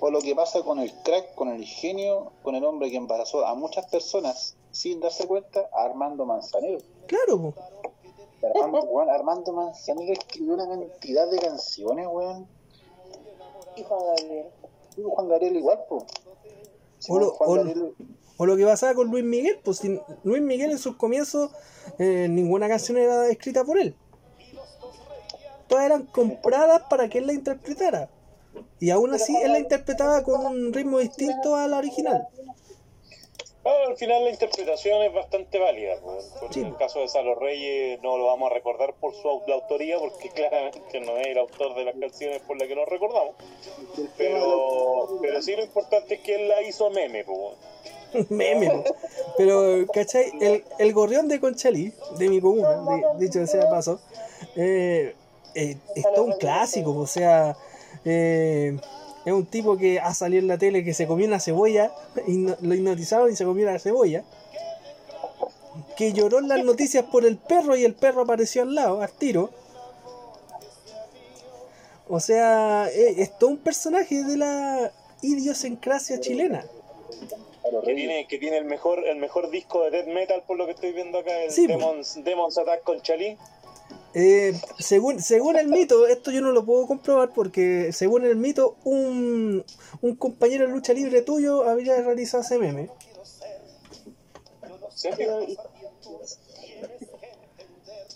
O lo que pasa con el crack, con el genio, con el hombre que embarazó a muchas personas sin darse cuenta, Armando Manzanero. Claro. Armando, <laughs> weón, Armando Manzanero escribió una cantidad de canciones, weón. Y Juan Gabriel. Y Juan Gabriel igual, po. Sí, O lo- Juan o lo- Gabriel- O lo que pasaba con Luis Miguel, pues sin Luis Miguel en sus comienzos eh, ninguna canción era escrita por él. Todas eran compradas para que él la interpretara. Y aún así él la interpretaba con un ritmo distinto a la original. Ah, al final la interpretación es bastante válida. Sí. el caso de Salo Reyes no lo vamos a recordar por su autoría, porque <laughs> claramente no es el autor de las canciones por las que nos recordamos. Pero, pero sí lo importante es que él la hizo meme. Pues. <laughs> Meme. po. Pero, ¿cachai? El, el gorrión de Conchalí, de mi comuna, de- dicho sea paso, eh, eh, es todo un clásico. O sea, eh, es un tipo que ha salido en la tele que se comió una cebolla, y no- lo hipnotizaron y se comió la cebolla. Que lloró en las noticias por el perro y el perro apareció al lado, al tiro. O sea, eh, es todo un personaje de la idiosincrasia chilena. Que tiene, que tiene el mejor el mejor disco de death metal por lo que estoy viendo acá, el Sí. Demons, Demons Attack con Chalí. Eh, según, según el mito, esto yo no lo puedo comprobar porque según el mito, un, un compañero de lucha libre tuyo habría realizado ese meme.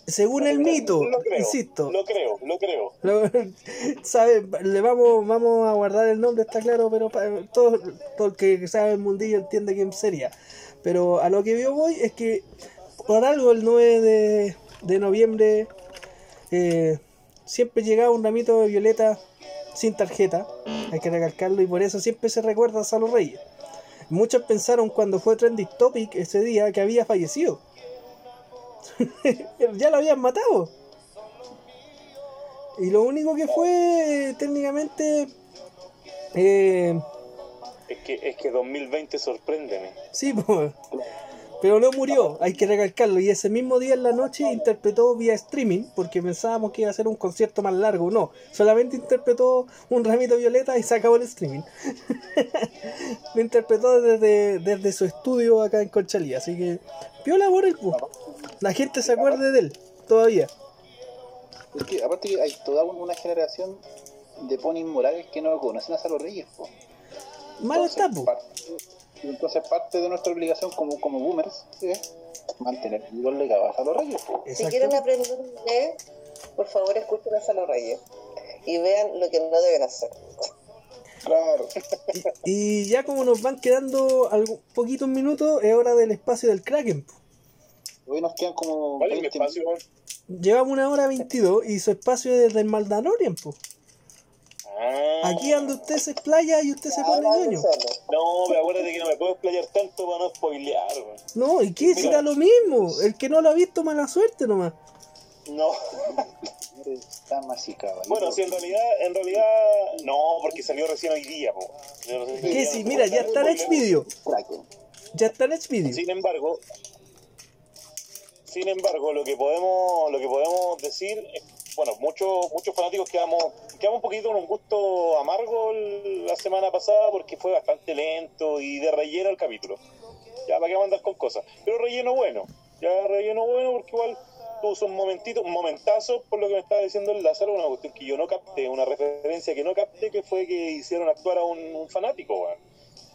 Según el mito, Lo creo, insisto, Lo creo, lo creo. <laughs> sabe, le vamos, vamos a guardar el nombre, está claro, pero todo, todo el que sabe el mundillo entiende quién sería. Pero a lo que yo voy es que por algo el 9 de, de noviembre eh, siempre llegaba un ramito de violeta sin tarjeta, hay que recalcarlo, y por eso siempre se recuerda a Salo Reyes. Muchos pensaron cuando fue Trending Topic ese día que había fallecido. <laughs> ya lo habían matado. Y lo único que fue técnicamente... eh, Es que, es que 2020 sorpréndeme. Sí, <laughs> po. Pero no murió, hay que recalcarlo. Y ese mismo día en la noche interpretó vía streaming, porque pensábamos que iba a ser un concierto más largo. No, solamente interpretó un ramito violeta y se acabó el streaming. <laughs> Lo interpretó desde, desde su estudio acá en Conchalí, así que piola por el po. La gente se acuerde de él todavía. Es que aparte que hay toda una generación de ponis morales que no conocen a Salo Reyes, po. Malo está, po. Entonces parte de nuestra obligación como, como boomers es mantener vivo el legado a Salo Reyes. Si quieren aprender inglés, por favor escuchen a Salo Reyes y vean lo que no deben hacer. Claro. <laughs> Y ya como nos van quedando algo, poquitos minutos, es hora del espacio del Kraken. Hoy nos quedan como ¿Cuál es mi 20 espacio? Llevamos una hora 22 y su espacio es desde el Maldalorian, po. Ah. Aquí donde usted se explaya y usted se pone Habla dueño. No, pero acuérdate que no me puedo explayar tanto para no spoilear, weón. No, ¿y qué? Si da lo mismo. El que no lo ha visto, mala suerte nomás. No. Está masicado. Bueno, si en realidad, en realidad, no, porque salió recién hoy día, po. Si, no mira, ya está en. Xvideo. Ya está en Xvideo. Sin embargo, sin embargo, lo que podemos, lo que podemos decir es, bueno, muchos, muchos fanáticos quedamos, quedamos un poquito con un gusto amargo la semana pasada porque fue bastante lento y de relleno el capítulo. Ya, para qué vamos a andar con cosas. Pero relleno bueno, ya relleno bueno porque igual tuvo un momentito, un momentazo por lo que me estaba diciendo el Lázaro, una cuestión que yo no capté, una referencia que no capté, que fue que hicieron actuar a un, fanático, weón,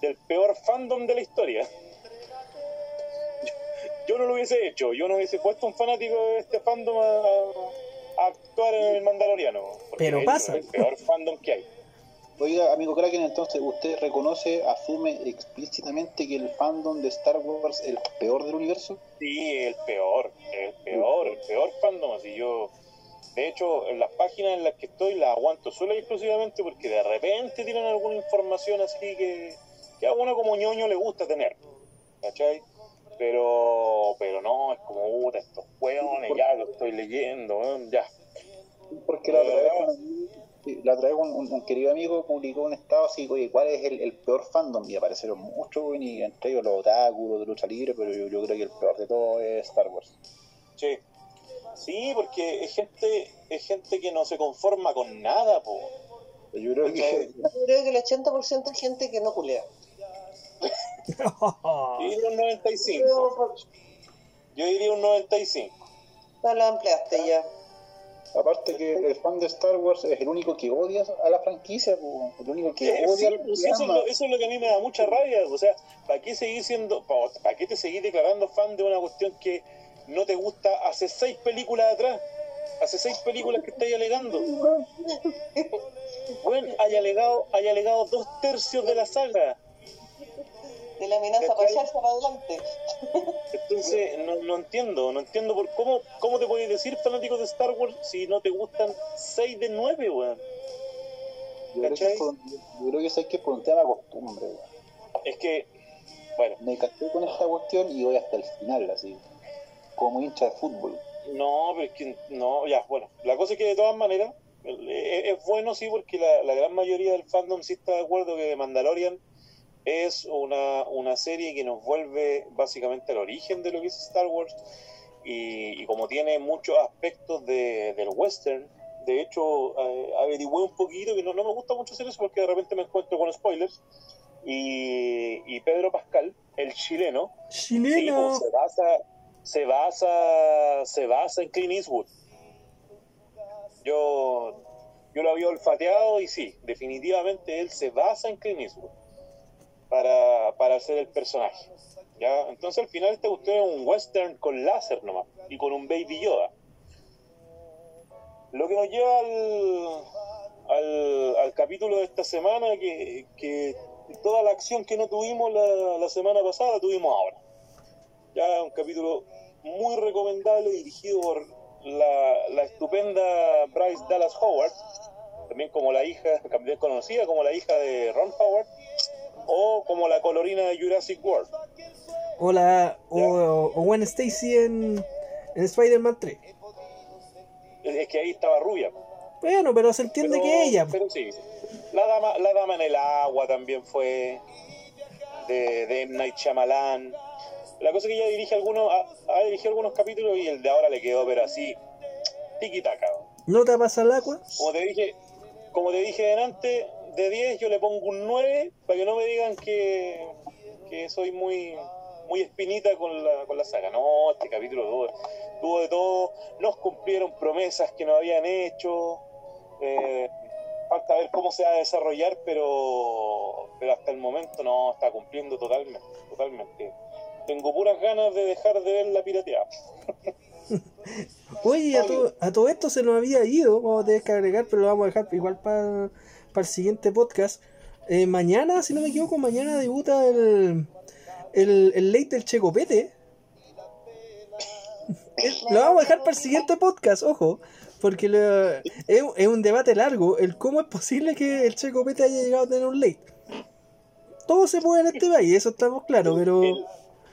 del peor fandom de la historia <laughs> yo no lo hubiese hecho, yo no hubiese puesto un fanático de este fandom a actuar en el Mandaloriano. porque Pero es pasa. el peor fandom que hay. Oiga, amigo Kraken, entonces, ¿usted reconoce, asume explícitamente que el fandom de Star Wars es el peor del universo? Sí, el peor, el peor, el peor fandom. Así yo, de hecho, en las páginas en las que estoy las aguanto solo y exclusivamente porque de repente tienen alguna información así que, que a uno como ñoño le gusta tener. ¿Cachai? Pero, pero no, es como, puta, estos hueones, ya lo estoy leyendo, ya. Porque la otra vez, la otra vez un, un- un querido amigo publicó un estado así, oye, ¿cuál es el, el peor fandom? Y aparecieron muchos, y entre ellos los otaku, los de lucha libre, pero yo, yo creo que el peor de todo es Star Wars. Sí, Sí, porque es gente, es gente que no se conforma con nada, po. Yo creo que. Yo creo que el 80% es gente que no culea. Yo diría un 95. Pero, Yo diría un 95. No lo ampliaste ya. Aparte que el fan de Star Wars es el único que odia a la franquicia, po. el único que Eh, odia sí, al pues eso, es lo, eso es lo que a mí me da mucha rabia. O sea, ¿para qué seguir siendo, para qué te seguís declarando fan de una cuestión que no te gusta hace seis películas atrás? Hace seis películas que estáis alegando. <laughs> Bueno, hay alegado, hay alegado dos tercios de la saga. De la amenaza para echarse para adelante. Entonces, no, no entiendo, no entiendo por cómo, cómo te podéis decir fanático de Star Wars si no te gustan seis de nueve, weón. Yo creo, que por, yo creo que eso es que es por un tema de costumbre. weón. Es que, bueno, Me casé con esta cuestión y voy hasta el final, así. Como hincha de fútbol. No, pero es que no, ya, bueno. La cosa es que de todas maneras eh, es, bueno, sí, porque la, la gran mayoría del fandom sí está de acuerdo que Mandalorian es una, una serie que nos vuelve básicamente al origen de lo que es Star Wars y, y como tiene muchos aspectos de, del western, de hecho eh, averigüé un poquito que no, no me gusta mucho hacer eso porque de repente me encuentro con spoilers y, y Pedro Pascal, el chileno, Sí, Chileno. pues, se basa, se basa, se basa en Clint Eastwood. Yo, yo lo había olfateado y sí, definitivamente él se basa en Clint Eastwood para, para hacer el personaje. ¿ya? Entonces al final este usted es un western con láser nomás y con un baby Yoda. Lo que nos lleva al, al, capítulo de esta semana que, que toda la acción que no tuvimos la, la semana pasada tuvimos ahora ya un capítulo muy recomendable dirigido por la, la estupenda Bryce Dallas Howard, también como la hija, también conocida como la hija de Ron Howard, o como la colorina de Jurassic World. O, la, o, o Gwen Stacy en, en Spider-Man 3. Es es que ahí estaba rubia. Bueno, pero se entiende pero- que ella. Pero sí, la dama, la dama en el agua también fue de, de M. Night Shyamalan. La cosa es que ella dirige algunos, ha, ha dirigido algunos capítulos y el de ahora le quedó, pero así, tiki-taka. ¿No te pasa el agua? Como te dije, como te dije delante, de 10 yo le pongo un 9 para que no me digan que, que soy muy muy espinita con la, con la saga. No, este capítulo tuvo, de todo, nos cumplieron promesas que nos habían hecho. eh, falta ver cómo se va a desarrollar, pero, pero hasta el momento no está cumpliendo totalmente, totalmente. Tengo puras ganas de dejar de ver la pirateada. <laughs> Oye, a todo, a todo esto se nos había ido, vamos a tener que agregar, pero lo vamos a dejar igual para el siguiente podcast. Eh, mañana, si no me equivoco, mañana debuta el, el, el late del Checopete. <laughs> Lo vamos a dejar para el siguiente podcast, ojo, porque lo- es, es un debate largo el cómo es posible que el Checopete haya llegado a tener un late. Todo se puede en este país, eso estamos claros, pero... El,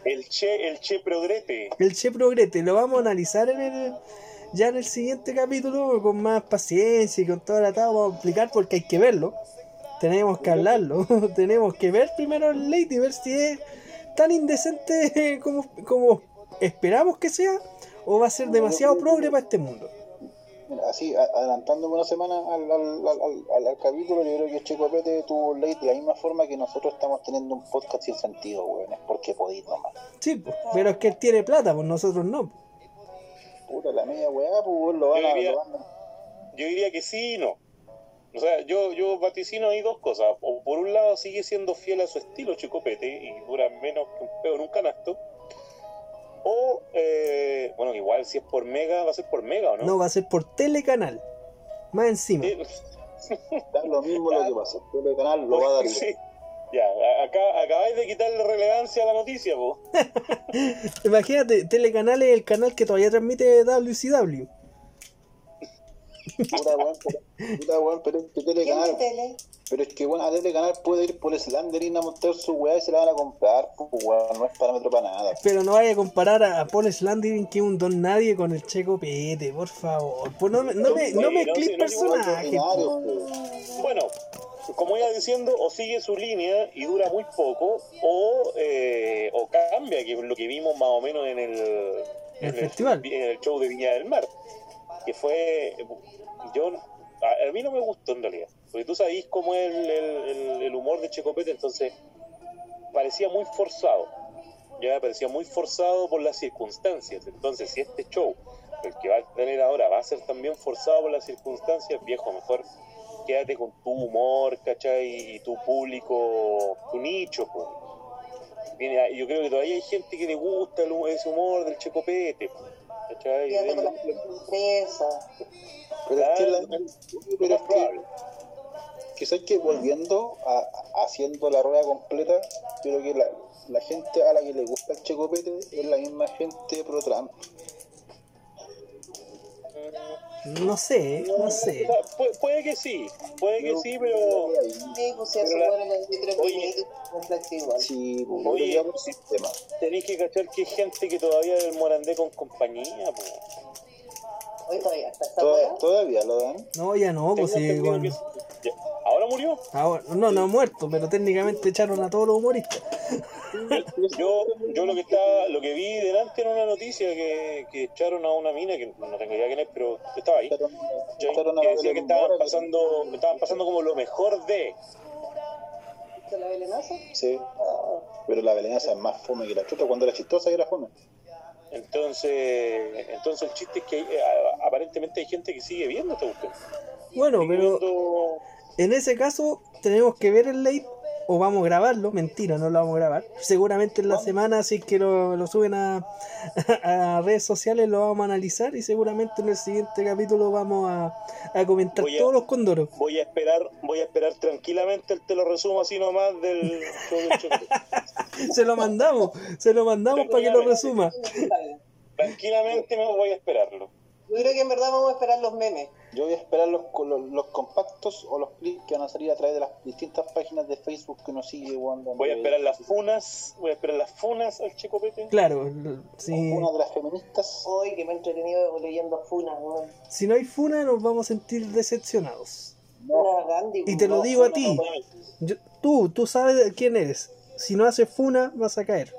el che, el che progrete. El Che Progrete lo vamos a analizar en el ya en el siguiente capítulo con más paciencia y con todo el atado vamos a explicar porque hay que verlo. Tenemos que hablarlo, <laughs> tenemos que ver primero el late y ver si es tan indecente <laughs> como, como esperamos que sea o va a ser demasiado progre para este mundo. Así, a- adelantándome una semana al, al, al, al- al capítulo, yo creo que Checo Pete tuvo late de la misma forma que nosotros estamos teniendo un podcast sin sentido, weón. Es porque podéis nomás. Sí, pero es que él tiene plata, pues nosotros no. Puta, la media weá, pues lo van Yo a. diría- Lo van a Yo diría que sí y no. O sea, yo, yo vaticino ahí dos cosas. O por un lado sigue siendo fiel a su estilo Chicopete y dura menos que un pedo en un canasto. O, eh, bueno, igual si es por mega, va a ser por mega, ¿o no? No, va a ser por telecanal. Más encima. Sí, da lo mismo lo que pasa. El canal lo <laughs> va a dar. sí. Ya, acá acabáis de quitarle relevancia a la noticia, po. <laughs> Imagínate, telecanal es el canal que todavía transmite WCW. Puta weón, pero, puta weón, pero es que ¿Quién de Telecanal, tele? pero es que bueno, a Telecanal puede ir por Slenderin a montar su weá y se la van a comprar, pues weón, no es parámetro para nada. Pero no vaya a comparar a, a Paul Slandering que es un don nadie con el Checo Pete, por favor. Pues no, me- no me, no me No, personajes. Bueno, como iba diciendo, o sigue su línea y dura muy poco, o, eh, o cambia, que es lo que vimos más o menos en el El festival. en el show de Viña del Mar, que fue, yo, a, a mí no me gustó en realidad, porque tú sabís cómo es el humor de Checopete, entonces parecía muy forzado, ya parecía muy forzado por las circunstancias, entonces si este show, el que va a tener ahora, va a ser también forzado por las circunstancias, viejo, mejor quédate con tu humor, ¿cachai? Y tu público, tu nicho. Viene- Yo creo que todavía hay gente que le gusta el ese humor del checopete, ¿cachai? Fíjate con la Denle- empresa. Pero es que, la- Claro, pero es más que, probable. que volviendo a, a- haciendo la rueda completa, yo creo que la, la gente a la que le gusta el checopete es la misma gente pro Trump. No sé, no sé. Puede, puede que sí, puede que sí, pero Sí, pues bueno igual. Sí, pues, Oye, tenéis que cachar que hay gente que todavía del Morandé con compañía, po. Hoy todavía está esta Toda- weá. todavía lo dan. No, ya no, pues sí, con... que- ya. ¿Ahora murió? Ahora, no, no ha muerto, pero técnicamente echaron a todos los humoristas. <laughs> Yo, yo lo que estaba, lo que vi delante era una noticia que, que echaron a una mina, que no tengo idea quién es, pero estaba ahí. Que decía que estaban pasando, estaban pasando como lo mejor de. ¿De la Belenaza? Sí, Ah, pero la belenaza es más fome que la chuta. Cuando era chistosa era fome. Entonces, entonces el chiste es que eh, aparentemente hay gente que sigue viendo esta cuestión. Bueno, pero en ese caso tenemos que ver el late o vamos a grabarlo. Mentira, no lo vamos a grabar. Seguramente en la semana, si es que lo, lo suben a, <laughs> a redes sociales, lo vamos a analizar y seguramente en el siguiente capítulo vamos a, a comentar a- todos los condoros. Voy a esperar, voy a esperar tranquilamente el te lo resumo así nomás del. <laughs> Se lo mandamos, se lo mandamos <laughs> para que lo resuma. Tranquilamente me voy a esperarlo. Yo creo que en verdad vamos a esperar los memes. Yo voy a esperar los, los, los compactos o los clips que van a salir a través de las distintas páginas de Facebook que nos sigue. donde- Voy a esperar las funas, voy a esperar las funas al Checopete. Claro, si, Una de las feministas. Hoy que me he entretenido leyendo Funas, weón. si no hay funa nos vamos a sentir decepcionados. Gandhi. Y te lo digo a ti. no, Yo- tú, tú sabes quién eres. Si no haces funa, vas a caer.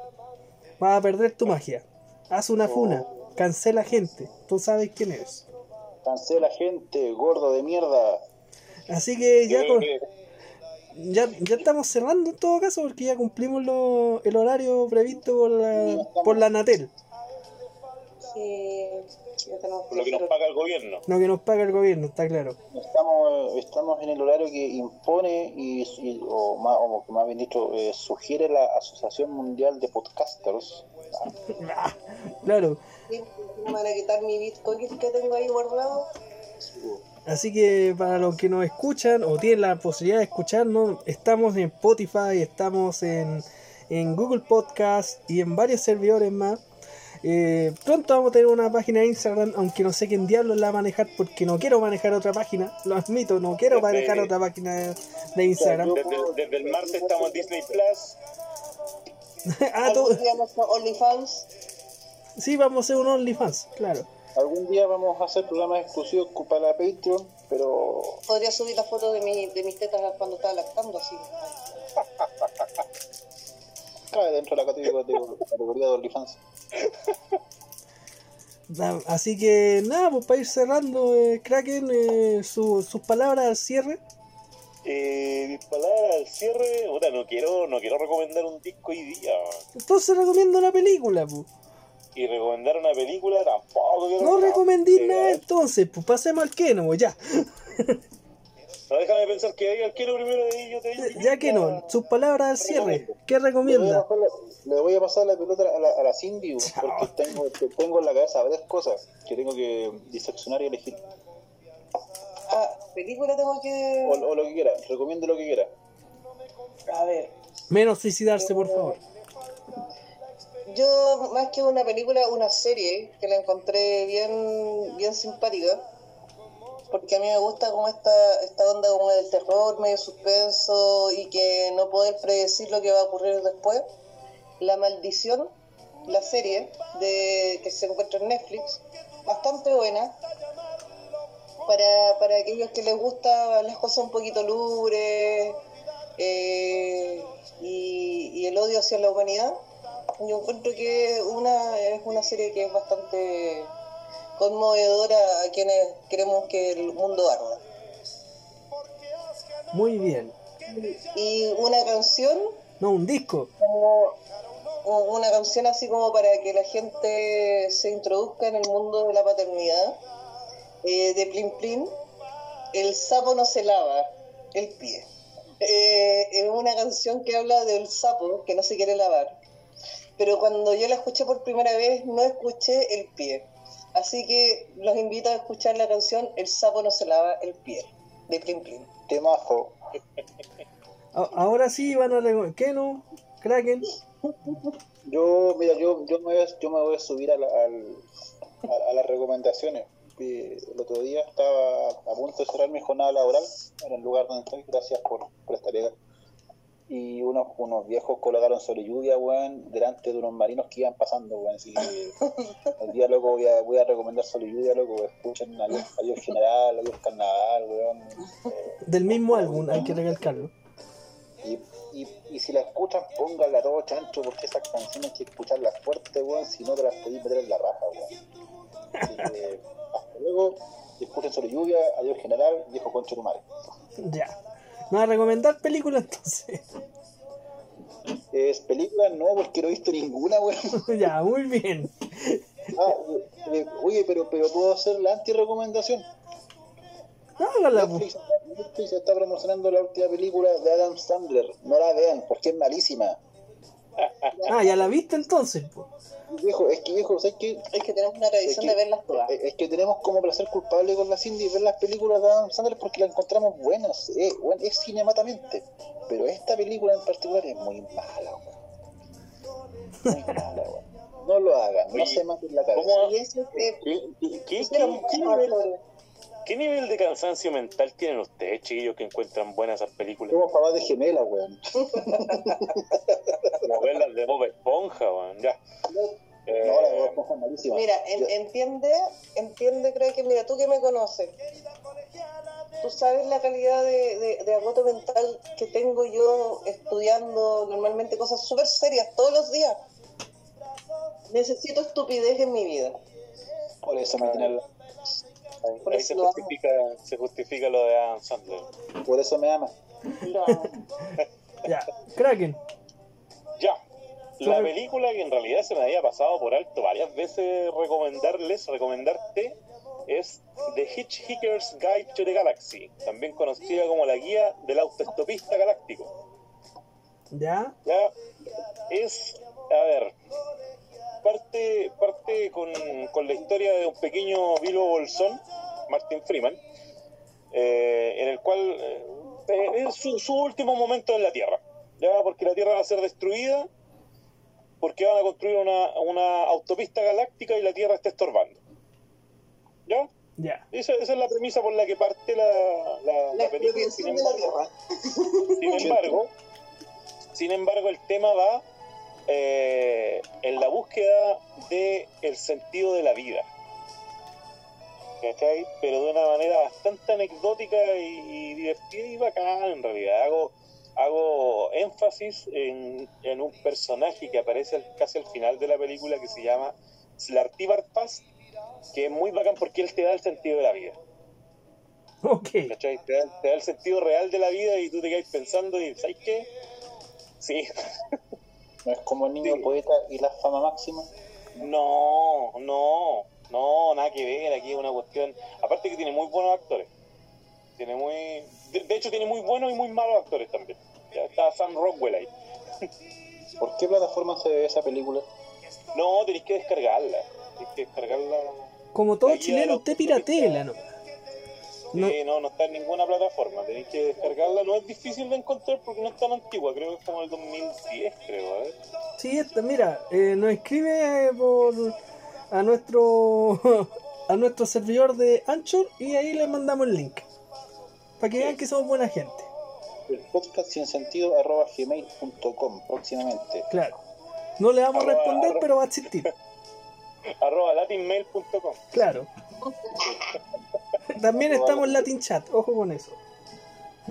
Vas a perder tu magia. Haz una funa. Cancela gente. Tú sabes quién eres. Cancela gente, gordo de mierda. Así que ya, con- que- ya, ya estamos cerrando en todo caso porque ya cumplimos lo- el horario previsto por la, por la Natel. Lo que nos paga el gobierno. Lo que nos paga el gobierno, está claro. Estamos, estamos en el horario que impone y, y- o, más, o más bien dicho, eh, sugiere la Asociación Mundial de Podcasters. <laughs> Ah, claro. Sí, Me van a quitar mi Bitcoin que tengo ahí guardado. Así que para los que nos escuchan o tienen la posibilidad de escucharnos, estamos en Spotify, estamos en, en Google Podcast y en varios servidores más. Eh, pronto vamos a tener una página de Instagram, aunque no sé quién diablos la va a manejar porque no quiero manejar otra página, lo admito, no quiero Desde- manejar otra página de, de Instagram. Desde, desde el martes estamos en Disney Plus. <laughs> ah, tú- OnlyFans. Sí, vamos a hacer un OnlyFans, claro. Algún día vamos a hacer programas exclusivos para la Patreon, pero Podría subir la foto de, mi, de mis tetas cuando estaba lactando, así. cae dentro de la categoría de, categoría de OnlyFans. Así que nada, pues para ir cerrando, eh, Kraken, eh, su- sus palabras al cierre. Eh, mis palabras al cierre, puta, no quiero, no quiero recomendar un disco hoy día. man. Entonces recomiendo la película, pues. Y recomendar una película tampoco quiero No recomendí nada entonces, pues pasemos al Keno, ya. No, déjame pensar que diga el quiero primero de ellos. Te digo. Ya que no, sus palabras al cierre, ¿qué recomienda? le voy a pasar la pelota a la, a la Cindy porque tengo, tengo en la cabeza varias cosas que tengo que diseccionar y elegir. Ah, película tengo que. O, o lo que quiera, recomiendo lo que quiera. A ver. Menos suicidarse, por favor. Yo, más que una película, una serie que la encontré bien, bien simpática. Porque a mí me gusta como esta, esta onda como del terror, medio suspenso y que no poder predecir lo que va a ocurrir después. La Maldición, la serie de que se encuentra en Netflix, bastante buena. Para, para aquellos que les gustan las cosas un poquito lubres eh, y, y el odio hacia la humanidad Yo encuentro que una es una serie que es bastante conmovedora a quienes queremos que el mundo arda. Muy bien. Y una canción, No, un disco. como una canción así como para que la gente se introduzca en el mundo de la paternidad, eh, de Plin Plin, El sapo no se lava el pie. Eh, es una canción que habla del sapo que no se quiere lavar. Pero cuando yo la escuché por primera vez, no escuché el pie. Así que los invito a escuchar la canción El sapo no se lava el pie, de Plin Plin. Temazo. Ahora sí van a... rego- ¿Qué no? Kraken. Yo, mira, yo, yo, me, voy a, yo me voy a subir a, la- al- a, a las recomendaciones. El otro día estaba a punto de cerrar mi jornada laboral en el lugar donde estoy, gracias por, por esta. Y unos, unos viejos colocaron sobre lluvia, weón, delante de unos marinos que iban pasando, weón. Así que <laughs> el día, loco, voy a, voy a recomendar sobre lluvia, loco, escuchen adiós, adiós general, adiós carnaval, weón. Eh, Del mismo álbum, hay que recalcarlo. y, y, y si la escuchan, pónganla todo chancho, porque esas canciones hay que escucharlas fuerte, weón, si no te las podéis meter en la raja, weón. Así que, hasta luego, escuchen sobre lluvia, adiós general, viejo concho tu madre. Ya. ¿Me vas a recomendar películas entonces? Es película, no, porque no he visto ninguna, weón. <laughs> ya, muy bien. Ah, eh, oye, pero, pero puedo hacer la anti-recomendación. Hágala. Netflix, Netflix está promocionando la última película de Adam Sandler. No la vean, porque es malísima. Ah, ya la viste entonces, po. Viejo, es que viejo, ¿sabes qué? Es que tenemos una tradición Es que- de verlas todas. Es es que tenemos como placer culpable con la Cindy ver las películas de Adam Sandler porque las encontramos buenas, eh, bueno, es cinematamente. Pero esta película en particular es muy mala, weón. Muy mala, weón. No lo hagan, no Oye, se maten la cabeza. ¿cómo? Que ¿Qué, qué- qué- qué- qué. Qué nivel de cansancio mental tienen ustedes, chiquillos, que encuentran buenas esas películas? Somos papás de gemela, weón. Como ver las de Bob Esponja, weón, ya. Eh, No, la verdad es que es malísima. Mira, en- entiende, entiende, creo que, mira, tú que me conoces, tú sabes la calidad de, de, de agoto mental que tengo yo estudiando normalmente cosas súper serias todos los días. Necesito estupidez en mi vida. Por eso me tiene la- ahí, por ahí eso se lo amo. justifica, se justifica lo de Adam Sandler. por eso me ama. Lo <laughs> amo. Ya. Kraken. Ya. La Sobre- película que en realidad se me había pasado por alto varias veces recomendarles, recomendarte, es The Hitchhiker's Guide to the Galaxy, también conocida como la guía del autoestopista galáctico. Ya. Ya es, a ver, parte, parte con, con la historia de un pequeño Bilbo Bolsón, Martin Freeman, eh, en el cual eh, es su, su último momento en la Tierra, ya porque la Tierra va a ser destruida, porque van a construir una, una autopista galáctica y la Tierra está estorbando. ¿Ya? Ya. Esa, esa es la premisa por la que parte la, la, La la película. Embargo, sin embargo, sin embargo, el tema va eh, en la búsqueda de el sentido de la vida. ¿Cachai? Pero de una manera bastante anecdótica y, y divertida y bacana en realidad. Hago, hago énfasis en, en un personaje que aparece casi al final de la película que se llama Slartibar Paz, que es muy bacán porque él te da el sentido de la vida. Ok. ¿cachai? Te da, te da el sentido real de la vida y tú te quedas pensando y ¿sabes qué? Sí, <laughs> No es como el niño Sí. poeta y la fama máxima. no, no, no, nada que ver, aquí es una cuestión, aparte que tiene muy buenos actores, tiene muy, de, de hecho tiene muy buenos y muy malos actores también, ya está Sam Rockwell ahí, <laughs> ¿Por qué plataforma se ve esa película? no, tenéis que descargarla, tenéis que descargarla, Como todo chileno, usted piratela, ¿no? No. Sí, no, no está en ninguna plataforma, tenéis que descargarla, no es difícil de encontrar porque no es tan antigua, creo que es como el 2010, creo, a ver. Sí, esta, mira, eh, nos escribe eh, por a nuestro <laughs> a nuestro servidor de Anchor y ahí le mandamos el link. Para que vean que somos buena gente. El podcast sin sentido arroba gmail.com próximamente. Claro. No le vamos a responder, arroba- pero va a existir. <laughs> arroba latinmail.com. Claro. También estamos en Latin Chat, ojo con eso.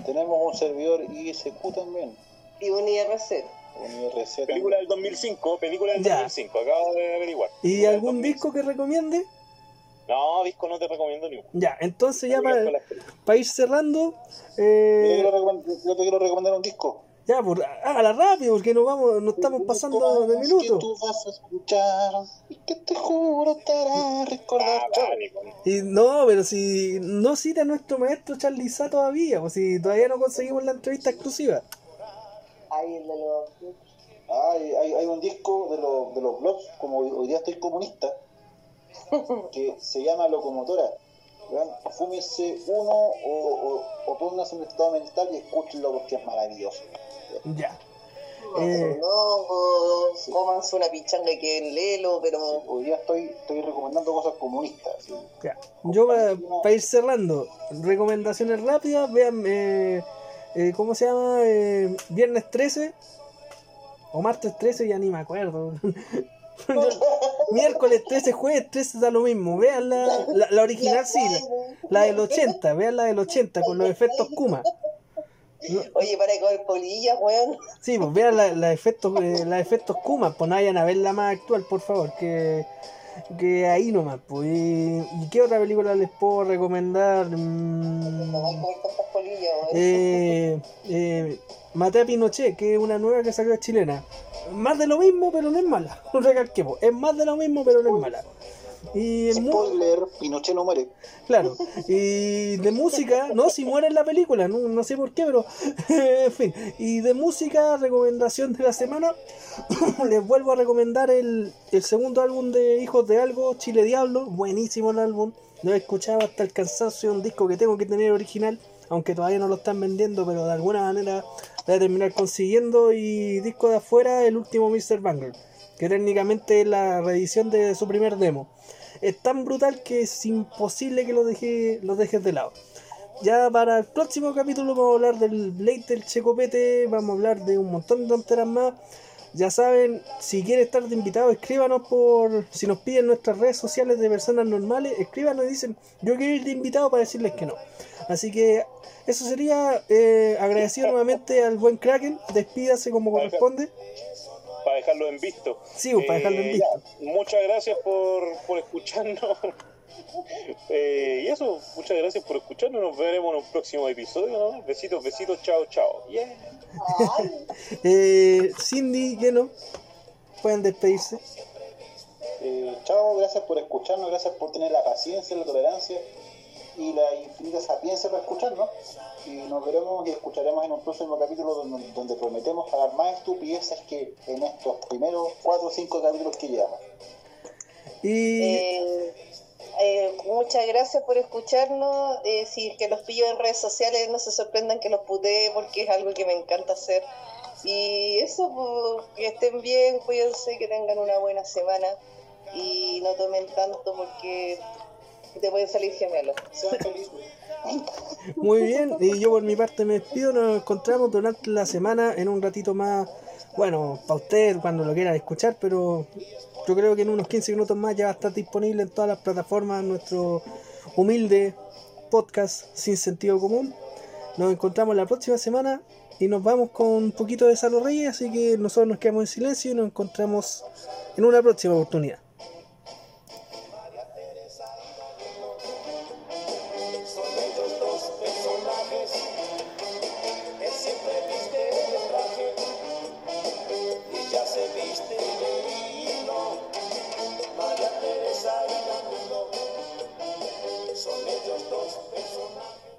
Tenemos un servidor ISQ también. Y un IRC. Película del 2005, película del 2005, acabo de averiguar. ¿Y algún disco que recomiende? No, disco no te recomiendo ninguno. Ya, entonces ya para, ir cerrando... Eh... Yo, te quiero recomendar un disco. Ya, pues hágala rápido, porque nos vamos, nos estamos pasando de minutos. tú vas a escuchar y que te juro te hará recordar. Ah, y no, pero si no cita a nuestro maestro Charlie Sá todavía, o pues si todavía no conseguimos la entrevista exclusiva. Ahí de los... hay, hay, un disco de, los, de los blogs, como hoy, día estoy comunista, <laughs> que se llama Locomotora. Fúmese uno o, o, o póngase en un estado mental y escúchenlo porque es maravilloso. <laughs> Ya. Eh, no, comanse una pichanga que es lelo, pero. hoy día estoy, estoy recomendando cosas comunistas. Ya. Yo, para, ir cerrando, recomendaciones rápidas, vean, eh, eh, ¿cómo se llama? Eh, viernes 13 o martes 13, ya ni me acuerdo. <laughs> miércoles 13, jueves 13 da lo mismo. Vean la, la, original, sí, la, la, del 80, vean la del 80 con los efectos Kuma. <laughs> Oye, para comer polillas, weón. Sí, pues vean los efectos, eh, efectos Kuma, pues no vayan a ver la más actual, por favor, que, que ahí nomás, pues. ¿Y, qué otra película les puedo recomendar? Mm, eh, eh, Mate a Pinochet, que es una nueva que salió chilena. Más de lo mismo, pero no es mala. <laughs> No recalquemos, es más de lo mismo, pero no es mala. Y Spoiler, Pinochet no muere. Claro, y de música, no, si muere en la película, no, no sé por qué, pero <laughs> en fin. Y de música, recomendación de la semana, <coughs> les vuelvo a recomendar el, el segundo álbum de Hijos de Algo, Chile Diablo, buenísimo el álbum. Lo he escuchado hasta el cansancio, un disco que tengo que tener original, aunque todavía no lo están vendiendo, pero de alguna manera voy a terminar consiguiendo. Y disco de afuera, el último Mr. Banger, que técnicamente es la reedición de su primer demo es tan brutal que es imposible que lo, deje, lo dejes de lado. Ya para el próximo capítulo vamos a hablar del Blade del Checopete, vamos a hablar de un montón de tonteras más. Ya saben, si quieren estar de invitado, escríbanos por. Si nos piden nuestras redes sociales de personas normales, escríbanos y dicen: Yo quiero ir de invitado para decirles que no. Así que eso sería eh, agradecido nuevamente al buen Kraken. Despídase como corresponde para dejarlo en visto. Sí, pues, para dejarlo en eh, visto. muchas gracias por, por escucharnos. <laughs> Eh, y eso, muchas gracias por escucharnos. Nos veremos en un próximo episodio. Besitos, besitos, chao, chao. <laughs> eh, Cindy, que no, pueden despedirse. Eh, chao, gracias por escucharnos, gracias por tener la paciencia, la tolerancia y la infinita sapiencia para escucharnos. Y nos veremos y escucharemos en un próximo capítulo donde, prometemos hablar más estupideces que en estos primeros cuatro o cinco capítulos que llevamos. Y... Eh, eh, muchas gracias por escucharnos. Eh, si que los pillo en redes sociales, no se sorprendan que los putee porque es algo que me encanta hacer. Y eso, pues, que estén bien, cuídense, que tengan una buena semana y no tomen tanto porque te pueden salir gemelos. Muy bien, y yo por mi parte me despido. Nos encontramos durante la semana en un ratito más. Bueno, para usted cuando lo quieran escuchar, pero yo creo que en unos 15 minutos más ya va a estar disponible en todas las plataformas nuestro humilde podcast sin sentido común. Nos encontramos la próxima semana y nos vamos con un poquito de Salo Reyes, así que nosotros nos quedamos en silencio y nos encontramos en una próxima oportunidad.